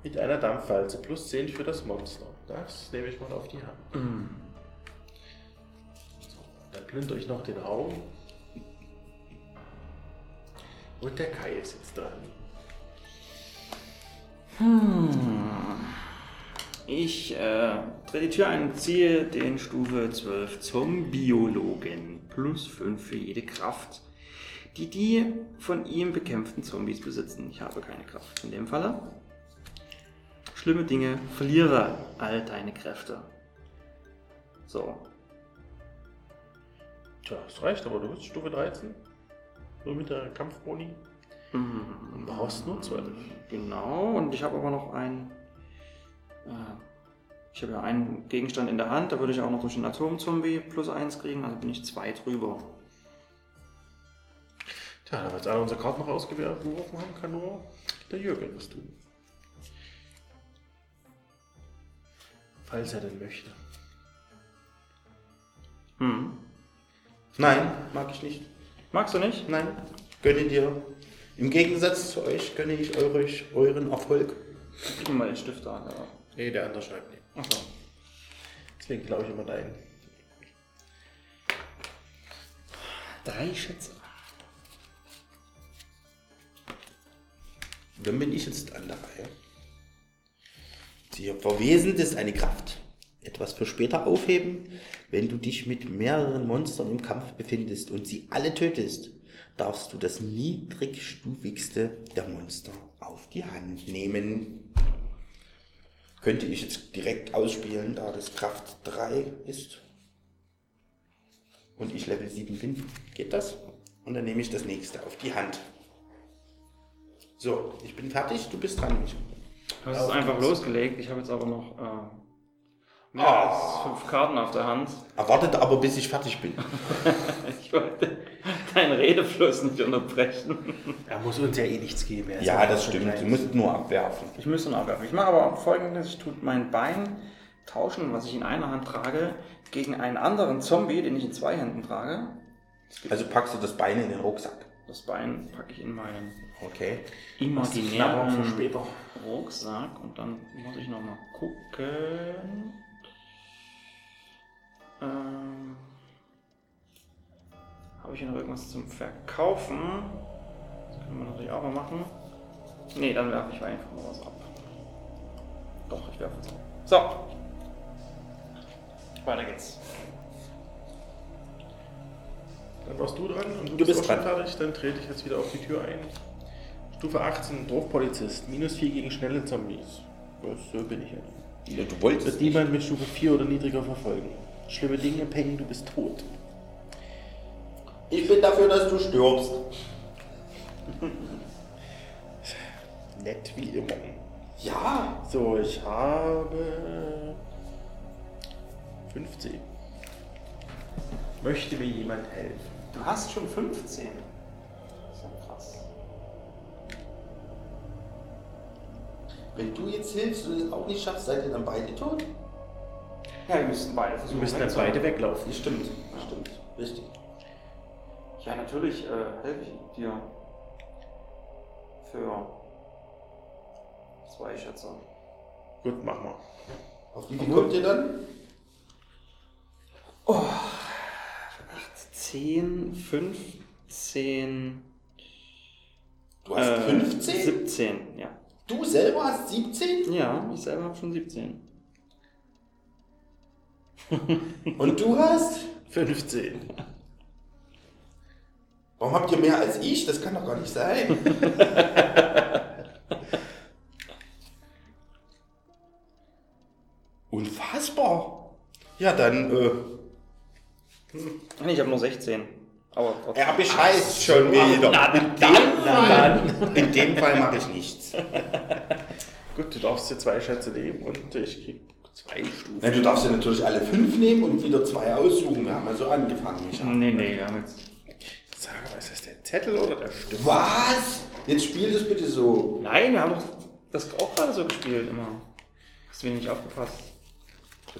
mit einer Dampfwalze plus 10 für das Monster. Das nehme ich mal auf die Hand. So, dann plündere ich noch den Raum. Und der Kai ist jetzt dran. Ich äh, drehe die Tür ein und ziehe den Stufe 12 zum Biologen. Plus 5 für jede Kraft, die die von ihm bekämpften Zombies besitzen. Ich habe keine Kraft in dem Falle. Schlimme Dinge, verliere all deine Kräfte. So. Tja, das reicht, aber du bist Stufe 13. Nur mit der Kampfboni. Und brauchst nur 12. Genau, und ich habe aber noch ein. Äh, ich habe ja einen Gegenstand in der Hand, da würde ich auch noch durch den Atomzombie plus 1 kriegen, also bin ich zwei drüber. Tja, da wir jetzt alle unsere Karten noch ausgeworfen haben, kann nur der Jürgen was tun. Falls er denn möchte. Hm. Nein, mag ich nicht. Magst du nicht? Nein, gönne dir. Im Gegensatz zu euch gönne ich euch euren Erfolg. Gib mir mal den Stift an. Ja. Nee, der andere schreibt nicht. Achso. Deswegen glaube ich immer deinen. Drei Schätze. Dann bin ich jetzt an der Reihe. Sie verwesend ist eine Kraft. Etwas für später aufheben. Wenn du dich mit mehreren Monstern im Kampf befindest und sie alle tötest, darfst du das niedrigstufigste der Monster auf die Hand nehmen. Könnte ich jetzt direkt ausspielen, da das Kraft 3 ist. Und ich Level 7 bin. Geht das? Und dann nehme ich das nächste auf die Hand. So, ich bin fertig, du bist dran. Du hast es einfach losgelegt. Ich habe jetzt aber noch äh, mehr Ah. als fünf Karten auf der Hand. Erwartet aber, bis ich fertig bin. Ich wollte deinen Redefluss nicht unterbrechen. Er muss uns ja eh nichts geben. er Ja, das stimmt. klein. Du musst nur abwerfen. Ich müsste ihn abwerfen. Ich mache aber folgendes: Ich tue mein Bein tauschen, was ich in einer Hand trage, gegen einen anderen Zombie, den ich in zwei Händen trage. Also packst du das Bein in den Rucksack. Das Bein packe ich in meinen Okay. Knabbern für imaginären später. Rucksack und dann muss ich nochmal gucken. Ähm, Habe ich hier noch irgendwas zum Verkaufen? Das können wir natürlich auch mal machen. Nee, dann werfe ich einfach mal was ab. Doch, ich werfe es ab. So. Weiter geht's. Dann warst du dran und Du bist auch schon dran. fertig. Dann trete ich jetzt wieder auf die Tür ein. Stufe 18, Dorfpolizist. Minus 4 gegen schnelle Zombies. Was, so bin ich ja. Ja, du Wird wolltest nicht. niemand mit Stufe 4 oder niedriger verfolgen. Schlimme Dinge, Peng, du bist tot. Ich bin dafür, dass du stirbst. Nett wie immer. Ja. So, ich habe 15. Möchte mir jemand helfen? Du hast schon 15. Das ist ja krass. Wenn du jetzt hilfst und es auch nicht schaffst, seid ihr dann beide tot? Ja, wir müssten beide versuchen. Wir müssen dann wegzukommen. beide weglaufen. Das stimmt. Stimmt. Richtig. Ja, natürlich äh, helfe ich dir. Für zwei Schätze. Gut, mach mal. Auf wie viel kommt ihr dann? 10, 15. Du hast äh, 15? 17, ja. Du selber hast 17? Ja, ich selber habe schon 17. Und du hast? 15. Warum habt ihr mehr als ich? Das kann doch gar nicht sein. Unfassbar. Ja, dann, äh, Nee, ich habe nur 16. Aber trotzdem. Er bescheißt schon wieder. Na, in, dann, dem Fall, in dem Fall mache ich nichts. Gut, du darfst dir zwei Schätze nehmen und ich krieg zwei Stufen. Na, du darfst ja natürlich alle fünf nehmen und wieder zwei aussuchen. Wir haben ja so angefangen, Micha. Nee, nee, wir haben jetzt. Sag mal, ist das der Zettel oder der Stift? Was? Jetzt spiel das bitte so. Nein, wir haben doch das auch gerade so gespielt immer. Hast du mir nicht aufgepasst?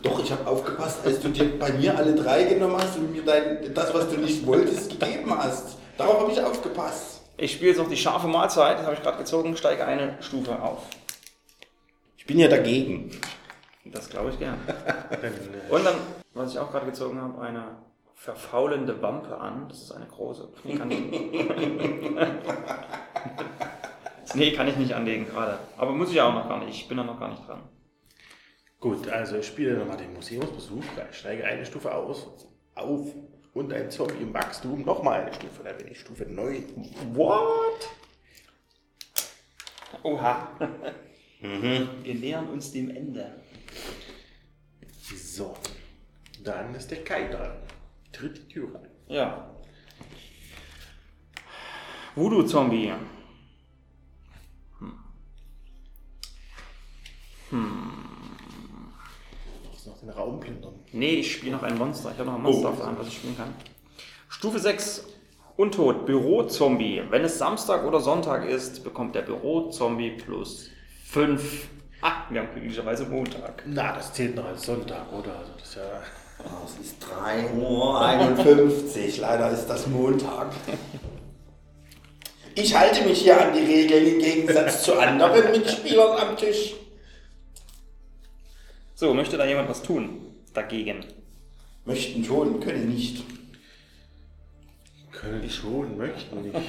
Doch, ich habe aufgepasst, als du dir bei mir alle drei genommen hast und mir dein, das, was du nicht wolltest, gegeben hast. Darauf habe ich aufgepasst. Ich spiele jetzt noch die scharfe Mahlzeit, das habe ich gerade gezogen, steige eine Stufe auf. Ich bin ja dagegen. Das glaube ich gern. Äh, Und dann, was ich auch gerade gezogen habe, eine verfaulende Wampe an. Das ist eine große. Nee, kann ich, nee, kann ich nicht anlegen gerade. Aber muss ich auch noch gar nicht. Ich bin da noch gar nicht dran. Gut, also ich spiele nochmal den Museumsbesuch, ich steige eine Stufe aus, auf und ein Zombie im Wachstum nochmal eine Stufe, dann bin ich Stufe 9. What? Oha. Wir nähern uns dem Ende. So, dann ist der Kai dran. Tritt die Tür rein. Ja. Voodoo-Zombie. Muss noch den Raum plündern. Nee, ich spiele noch ein Monster. Ich habe noch ein Monster auf der Hand, was ich spielen kann. Stufe 6. Untot. Büro-Zombie. Wenn es Samstag oder Sonntag ist, bekommt der Büro-Zombie plus 5. Ah, wir haben glücklicherweise Montag. Na, das zählt noch als Sonntag, oder? Also das ist ja. Oh, es ist 3.51 Uhr. Leider ist das Montag. Ich halte mich hier an die Regeln im Gegensatz zu anderen Mitspielern am Tisch. So, möchte da jemand was tun? Dagegen. Möchten schon, können nicht. Können schon, möchten nicht.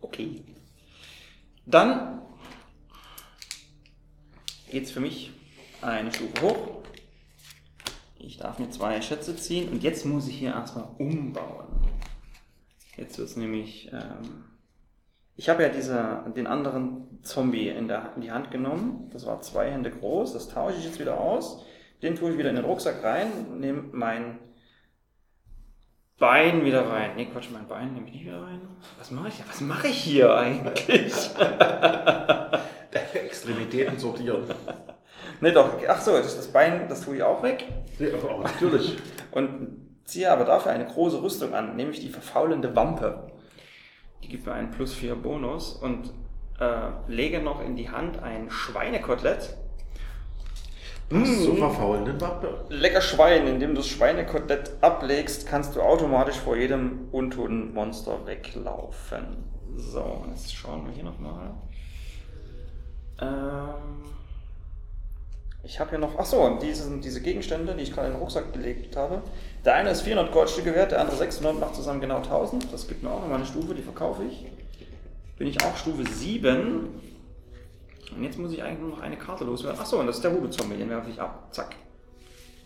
Okay. Dann geht's für mich eine Stufe hoch. Ich darf mir zwei Schätze ziehen und jetzt muss ich hier erstmal umbauen. Jetzt wird's nämlich. Ähm, ich habe ja diese, den anderen Zombie in, der, in die Hand genommen. Das war zwei Hände groß. Das tausche ich jetzt wieder aus. Den tue ich wieder in den Rucksack rein, nehme mein Bein wieder rein. Nee, Quatsch, mein Bein nehme ich nicht wieder rein. Was mache ich? Was mache ich hier eigentlich? Extremitäten sortieren. nee, doch. Ach so, das, das Bein, das tue ich auch weg. Ja, aber natürlich. Und ziehe aber dafür eine große Rüstung an, nämlich die verfaulende Wampe. Die gibt mir einen plus 4 Bonus und äh, lege noch in die Hand ein Schweinekotelett. Was so verfaulende Wappe. Lecker Schwein, indem du das Schweinekotelett ablegst, kannst du automatisch vor jedem untoten Monster weglaufen. So, jetzt schauen wir hier nochmal. Ähm, ich habe hier noch, ach so, diese, diese Gegenstände, die ich gerade in den Rucksack gelegt habe. Der eine ist 400 Goldstücke wert, der andere 600, macht zusammen genau 1000. Das gibt mir auch nochmal eine Stufe, die verkaufe ich. Bin ich auch Stufe 7. Und jetzt muss ich eigentlich nur noch eine Karte loswerden. Ach so, und das ist der Voodoo-Zombie, den werfe ich ab. Zack.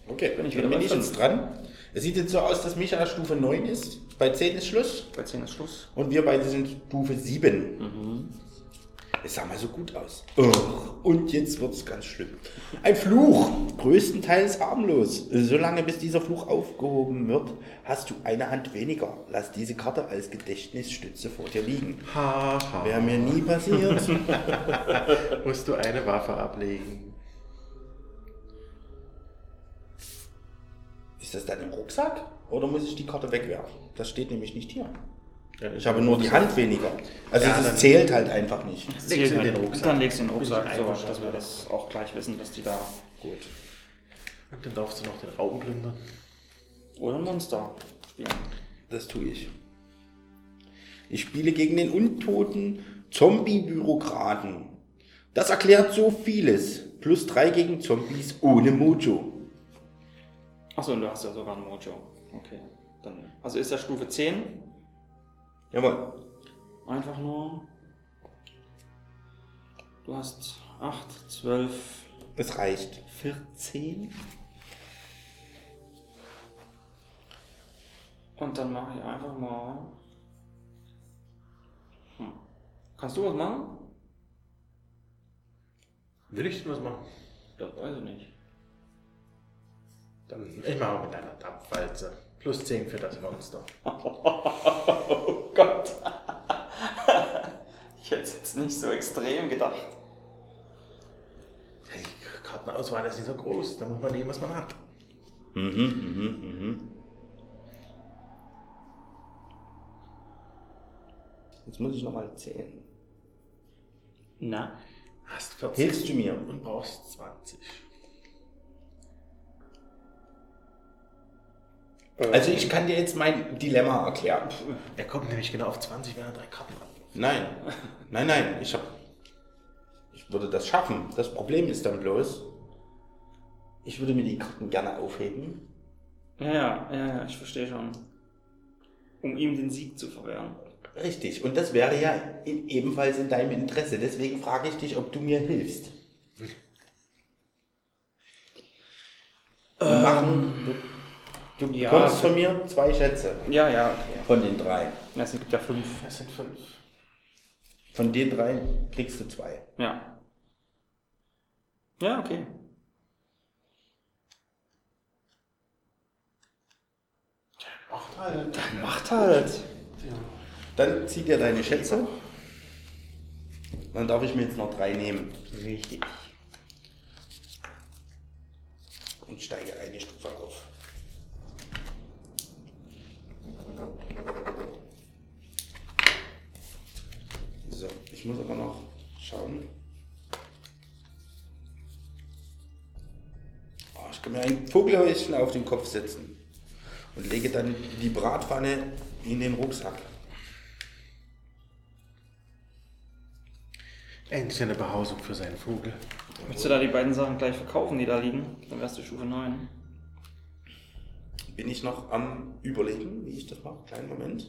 Okay, Bin ich dann wieder bin ich jetzt dran. Es sieht jetzt so aus, dass Micha Stufe 9 ist. Bei 10 ist Schluss. Bei 10 ist Schluss. Und wir beide sind Stufe 7. Es sah mal so gut aus. Und jetzt wird es ganz schlimm. Ein Fluch, größtenteils harmlos. Solange bis dieser Fluch aufgehoben wird, hast du eine Hand weniger. Lass diese Karte als Gedächtnisstütze vor dir liegen. Wäre mir nie passiert. Musst du eine Waffe ablegen. Ist das dann im Rucksack? Oder muss ich die Karte wegwerfen? Das steht nämlich nicht hier. Ja, Ich habe nur die Hand weniger. Also Ja, das dann- zählt halt einfach nicht. Legst du in den halt. Rucksack. Dann legst du in den Rucksack, so, dass wir das auch gleich wissen, dass die da. Gut. Und dann darfst du noch den plündern. Oder Monster spielen. Das tue ich. Ich spiele gegen den untoten Zombie-Bürokraten. Das erklärt so vieles. Plus drei gegen Zombies ohne Mojo. Achso, und du hast ja sogar ein Mojo. Okay. Dann, also ist der Stufe 10. Jawohl. Einfach nur. Du hast 8, 12, Es reicht. 14. Und dann mache ich einfach mal. Hm. Kannst du was machen? Will ich denn was machen? Das weiß ich nicht. Dann ich mache mit einer Dampfwalze. Plus 10 für das Monster. Oh Gott. Ich hätte es jetzt nicht so extrem gedacht. Die Kartenauswahl ist nicht so groß. Da muss man nehmen, was man hat. Jetzt muss ich nochmal zählen. Na? Hast 40 Hilfst du mir? und brauchst 20. Also ich kann dir jetzt mein Dilemma erklären. Er kommt nämlich genau auf 20, wenn er drei Karten hat. Nein, nein, nein, ich hab, ich würde das schaffen. Das Problem ist dann bloß, ich würde mir die Karten gerne aufheben. Ja, ja, ja, ja, ich verstehe schon. Um ihm den Sieg zu verwehren. Richtig, und das wäre ja in, ebenfalls in deinem Interesse. Deswegen frage ich dich, ob du mir hilfst. Wir machen, du, ja. bekommst von mir zwei Schätze Ja, ja, okay. von den drei. Ja, Es gibt ja fünf. Das sind fünf. Von den drei kriegst du zwei. Ja. Ja, okay. Macht halt. Macht halt. Dann zieh dir deine Schätze. Dann darf ich mir jetzt noch drei nehmen Richtig. und steige eine Stufe auf. So, ich muss aber noch schauen. Oh, ich kann mir ein Vogelhäuschen auf den Kopf setzen und lege dann die Bratpfanne in den Rucksack. Endlich eine Behausung für seinen Vogel. Möchtest du da die beiden Sachen gleich verkaufen, die da liegen? Dann wärst du Stufe 9. Bin ich noch am Überlegen, wie ich das mache? Kleinen Moment.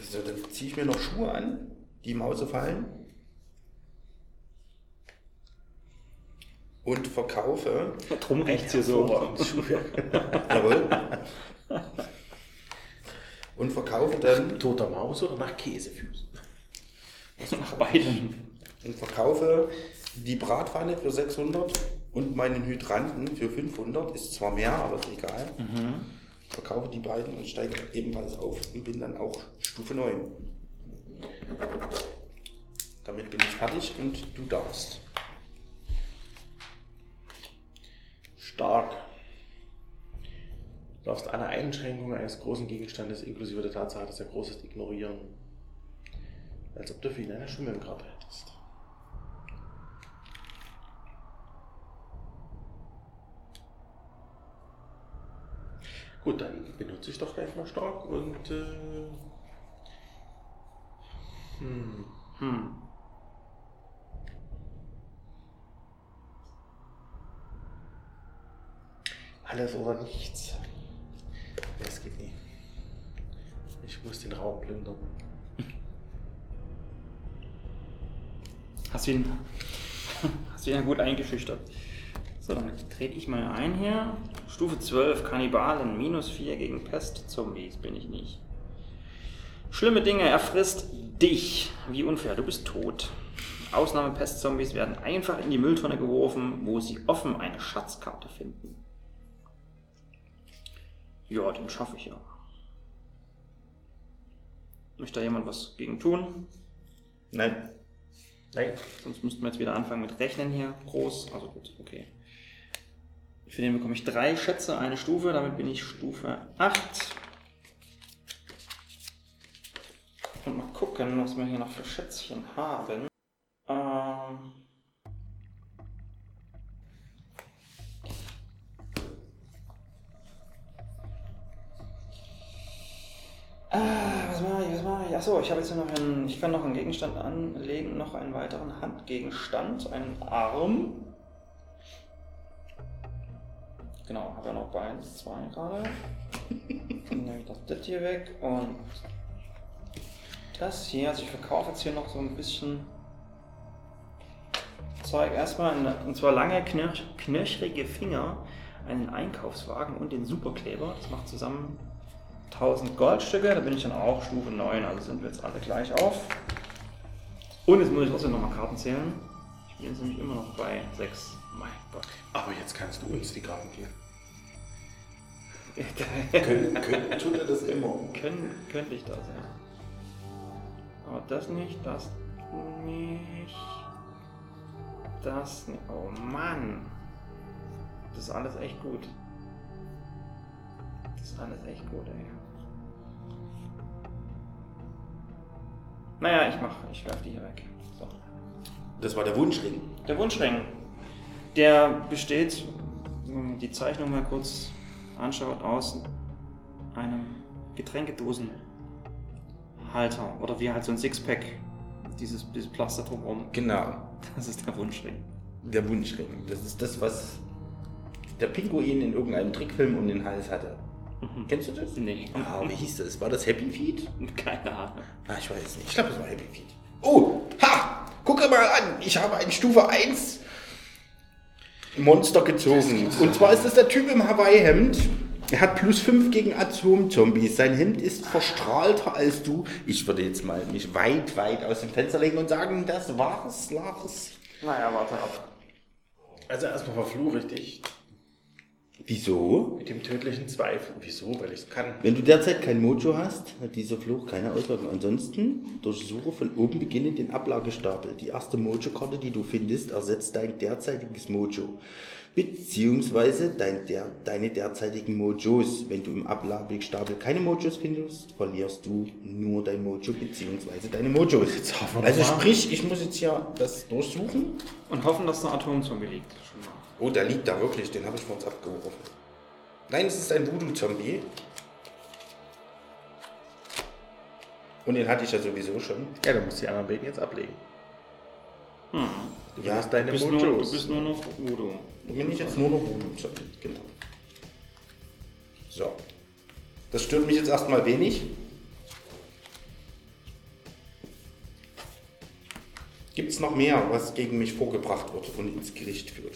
So, dann ziehe ich mir noch Schuhe an, die im Hause fallen. Und verkaufe, Drum riecht's hier so. jawohl, und verkaufe dann, Toter Maus oder nach Käsefüßen? Nach beiden. und verkaufe die Bratpfanne für 600 und meinen Hydranten für 500. Ist zwar mehr, aber ist egal. Verkaufe die beiden und steige ebenfalls auf und bin dann auch Stufe 9. Damit bin ich fertig und du darfst. Stark. Du darfst alle Einschränkungen eines großen Gegenstandes inklusive der Tatsache, dass er groß ist, ignorieren. Als ob du für ihn eine Schwimmenkarte hättest. Gut, dann benutze ich doch gleich mal stark und äh, hm, Hm. alles oder nichts. Das geht nie. Ich muss den Raum plündern. Hast du ihn, hast du ihn ja gut eingeschüchtert. So, dann trete ich mal ein hier. Stufe 12, Kannibalen, minus 4 gegen Pest, Zombies bin ich nicht. Schlimme Dinge, er frisst dich. Wie unfair, du bist tot. Ausnahme Pestzombies werden einfach in die Mülltonne geworfen, wo sie offen eine Schatzkarte finden. Ja, den schaffe ich ja. Möchte da jemand was gegen tun? Nein. Nein. Sonst müssten wir jetzt wieder anfangen mit Rechnen hier. Groß. Also gut, okay. Für den bekomme ich drei Schätze, eine Stufe. Damit bin ich Stufe 8. Und mal gucken, was wir hier noch für Schätzchen haben. Ähm. Ah, was mache ich, was mache ich? Achso, ich habe jetzt noch einen, ich kann noch einen Gegenstand anlegen, noch einen weiteren Handgegenstand, einen Arm. Genau, habe ja noch bei 1, 2 gerade. Dann nehme ich das, das hier weg und das hier. Also ich verkaufe jetzt hier noch so ein bisschen Zeug. Erstmal, eine, und zwar lange, knirsch, knirschrige Finger, einen Einkaufswagen und den Superkleber. Das macht zusammen 1000 Goldstücke. Da bin ich dann auch Stufe 9, also sind wir jetzt alle gleich auf. Und jetzt muss ich trotzdem nochmal Karten zählen. Ich Spielen sie mich immer noch bei 6. Aber jetzt kannst du uns die Karten geben. können, können, tut er das immer? Können, könnte ich das, ja. Aber das nicht, das nicht. Das nicht. Oh Mann. Das ist alles echt gut. Das ist alles echt gut, ey. Naja, ich mach, ich werf die hier weg. So. Das war der Wunschring. Der Wunschring, der besteht, wenn man die Zeichnung mal kurz anschaut, aus einem Getränkedosenhalter oder wie halt so ein Sixpack, dieses, dieses Pflaster drumherum. Genau. Das ist der Wunschring. Der Wunschring. Das ist das, was der Pinguin in irgendeinem Trickfilm um den Hals hatte. Kennst du das? Nee. Ah, wie hieß das? War das Happy Feet? Keine Ahnung. Ah, ich weiß nicht. Ich glaube, es war Happy Feet. Oh, ha! Guck mal an! Ich habe ein Stufe 1 Monster gezogen. Und zwar ist das der Typ im Hawaii-Hemd. Er hat plus 5 gegen Atom-Zombies. Sein Hemd ist verstrahlter als du. Ich würde jetzt mal mich weit, weit aus dem Fenster legen und sagen, das war's, Lars. Naja, warte ab. Also erstmal verfluche ich dich Wieso? mit dem tödlichen Zweifel. Wieso? Weil ich es kann. Wenn du derzeit kein Mojo hast, hat dieser Fluch keine Auswirkung. Ansonsten durchsuche von oben beginnend den Ablagestapel. Die erste Mojo-Karte, die du findest, ersetzt dein derzeitiges Mojo. Beziehungsweise dein, der, deine derzeitigen Mojos. Wenn du im Ablagestapel keine Mojos findest, verlierst du nur dein Mojo beziehungsweise deine Mojos. hoffen wir Also sprich, ich muss jetzt ja das durchsuchen. Und hoffen, dass der Atomzombie liegt. Schon mal. Oh, der liegt da wirklich, den habe ich vor uns abgeworfen. Nein, es ist ein Voodoo-Zombie. Und den hatte ich ja sowieso schon. Ja, du musst die anderen beiden jetzt ablegen. Hm. Du Ja, hast deine Du bist, nur, du bist nur noch Udo. Dann bin ich jetzt nur noch Voodoo-Zombie. Genau. So. Das stört mich jetzt erstmal wenig. Gibt es noch mehr, was gegen mich vorgebracht wird und ins Gericht führt?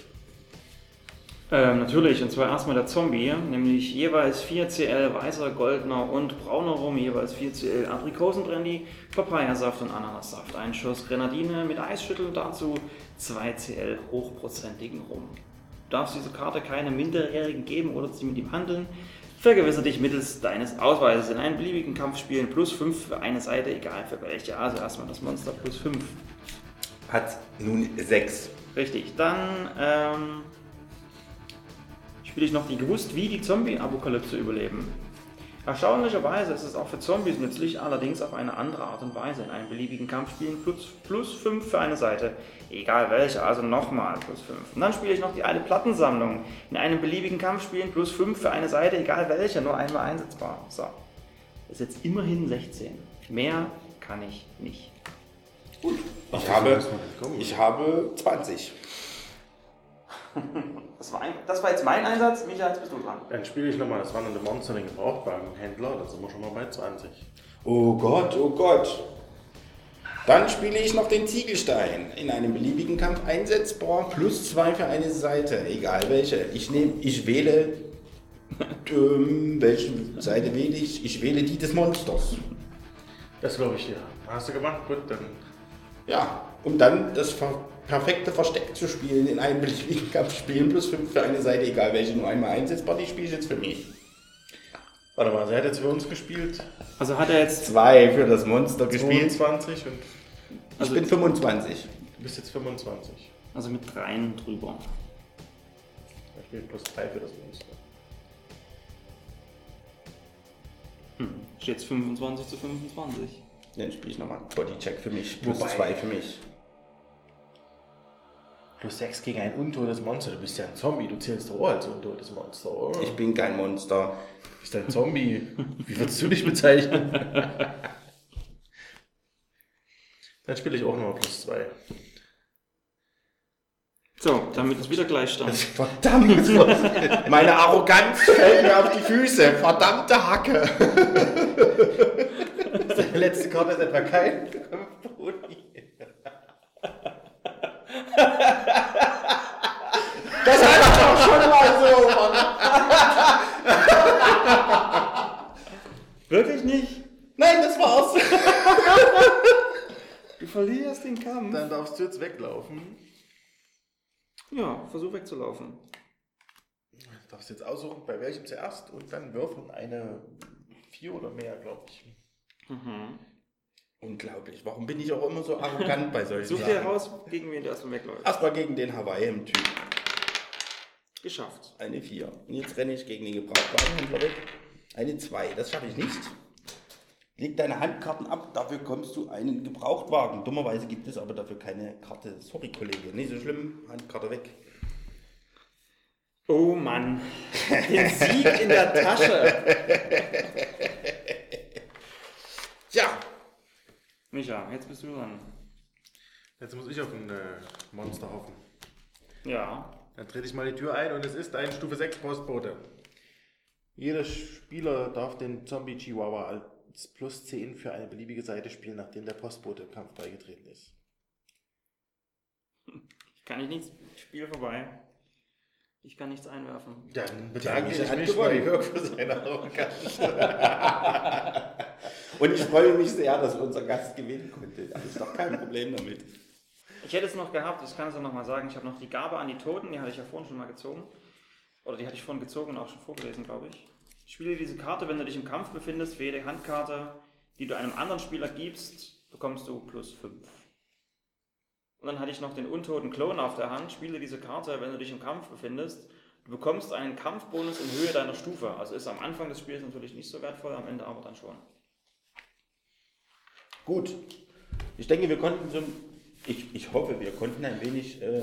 Ähm, natürlich, und zwar erstmal der Zombie, nämlich jeweils 4 CL weißer, goldener und brauner Rum, jeweils 4 CL Aprikosenbrandy, Papayasaft und Ananassaft, ein Schuss Grenadine mit Eisschütteln, dazu 2 CL hochprozentigen Rum. Du darfst diese Karte keine Minderjährigen geben oder sie mit ihm handeln. Vergewissere dich mittels deines Ausweises in einen beliebigen Kampf spielen, plus 5 für eine Seite, egal für welche. Also erstmal das Monster plus 5. Hat nun sechs. Richtig, dann ähm, ich noch die gewusst, wie die Zombie-Apokalypse überleben. Erstaunlicherweise ist es auch für Zombies nützlich, allerdings auf eine andere Art und Weise. In einem beliebigen Kampf spielen plus, plus 5 für eine Seite, egal welche, also nochmal plus 5. Und dann spiele ich noch die alte Plattensammlung. In einem beliebigen Kampf spielen plus 5 für eine Seite, egal welche, nur einmal einsetzbar. So, das ist jetzt immerhin 16. Mehr kann ich nicht. Ich habe, ich habe 20. Das war, ein, das war jetzt mein Einsatz, Micha, jetzt bist du dran. Dann spiele ich nochmal das wandernde Monster, den Gebrauchtwagenhändler. Da sind wir schon mal bei 20. Oh Gott, oh Gott. Dann spiele ich noch den Ziegelstein. In einem beliebigen Kampf einsetzbar, plus zwei für eine Seite, egal welche. Ich nehme, ich wähle, ähm, welche Seite wähle ich? Ich wähle die des Monsters. Das glaube ich dir. Hast du gemacht? Gut, dann. Ja, um dann das ver perfekte Versteck zu spielen, in einem beliebigen Kampf spielen, plus fünf für eine Seite, egal welche, nur einmal einsetzbar, die spiele ich jetzt für mich. Warte mal, sie hat jetzt für uns gespielt. Also hat er jetzt Zwei für das Monster gespielt. 22 und Ich bin 25. du bist jetzt 25. Also mit dreien drüber. Er spielt plus 3 für das Monster. Steht 25 zu 25. Dann spiele ich nochmal Bodycheck für mich, plus Wobei- zwei für mich. Plus 6 gegen ein untotes Monster. Du bist ja ein Zombie. Du zählst doch auch als untotes Monster, oder? Ich bin kein Monster. Du bist ein Zombie. Wie würdest du dich bezeichnen? Dann spiele ich auch nochmal plus 2. So, damit ist wieder Gleichstand. Verdammt! Meine Arroganz fällt mir auf die Füße. Verdammte Hacke. Die letzte Karte ist etwa kein Das ich doch schon mal so, Mann. Wirklich nicht? Nein, das war's. Du verlierst den Kampf. Dann darfst du jetzt weglaufen. Ja, versuch wegzulaufen. Du darfst jetzt aussuchen, bei welchem zuerst und dann würfeln eine vier oder mehr, glaube ich. Unglaublich. Warum bin ich auch immer so arrogant bei solchen Such dir Sachen? heraus, gegen wen du erstmal wegläufst. Erstmal gegen den Hawaii-Typ. Geschafft. Eine 4. Und jetzt renne ich gegen den Gebrauchtwagenhändler weg. Eine 2. Das schaffe ich nicht. Leg deine Handkarten ab, dafür kommst du einen Gebrauchtwagen. Dummerweise gibt es aber dafür keine Karte. Sorry, Kollege. Nicht so schlimm. Handkarte weg. Oh Mann. Den Sieg in der Tasche. Tja. Micha, jetzt bist du dran. Jetzt muss ich auf ein äh, Monster hoffen. Ja. Dann trete ich mal die Tür ein und es ist ein Stufe 6 Postbote. Jeder Spieler darf den Zombie Chihuahua als plus 10 für eine beliebige Seite spielen, nachdem der Postbote im Kampf beigetreten ist. Kann ich nichts. Spiel vorbei. Ich kann nichts einwerfen. Dann bedanke ich mich bei Jörg für seine Arroganz. Und ich freue mich sehr, dass unser Gast gewinnen konnte. Da ist doch kein Problem damit. Ich hätte es noch gehabt, ich kann es ja nochmal sagen, ich habe noch die Gabe an die Toten, die hatte ich ja vorhin schon mal gezogen. Oder die hatte ich vorhin gezogen und auch schon vorgelesen, glaube ich. Spiele diese Karte, wenn du dich im Kampf befindest, für jede Handkarte, die du einem anderen Spieler gibst, bekommst du plus 5. Und dann hatte ich noch den untoten Klon auf der Hand. Spiele diese Karte, wenn du dich im Kampf befindest. Du bekommst einen Kampfbonus in Höhe deiner Stufe. Also ist am Anfang des Spiels natürlich nicht so wertvoll, am Ende aber dann schon. Gut. Ich denke, wir konnten so, ich, ich hoffe, wir konnten ein wenig äh,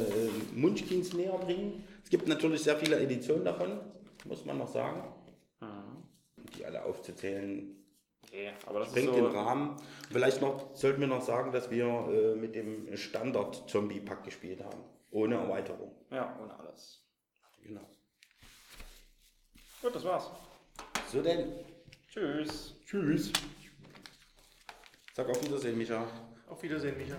Munchkins näher bringen. Es gibt natürlich sehr viele Editionen davon, muss man noch sagen. Die alle aufzuzählen, Okay, aber das sprengt so, den Rahmen. Vielleicht noch, sollten wir noch sagen, dass wir äh, mit dem Standard-Zombie-Pack gespielt haben. Ohne Erweiterung. Ja, ohne alles. Genau. Gut, das war's. So denn. Tschüss. Tschüss. Sag auf Wiedersehen, Micha. Auf Wiedersehen, Micha.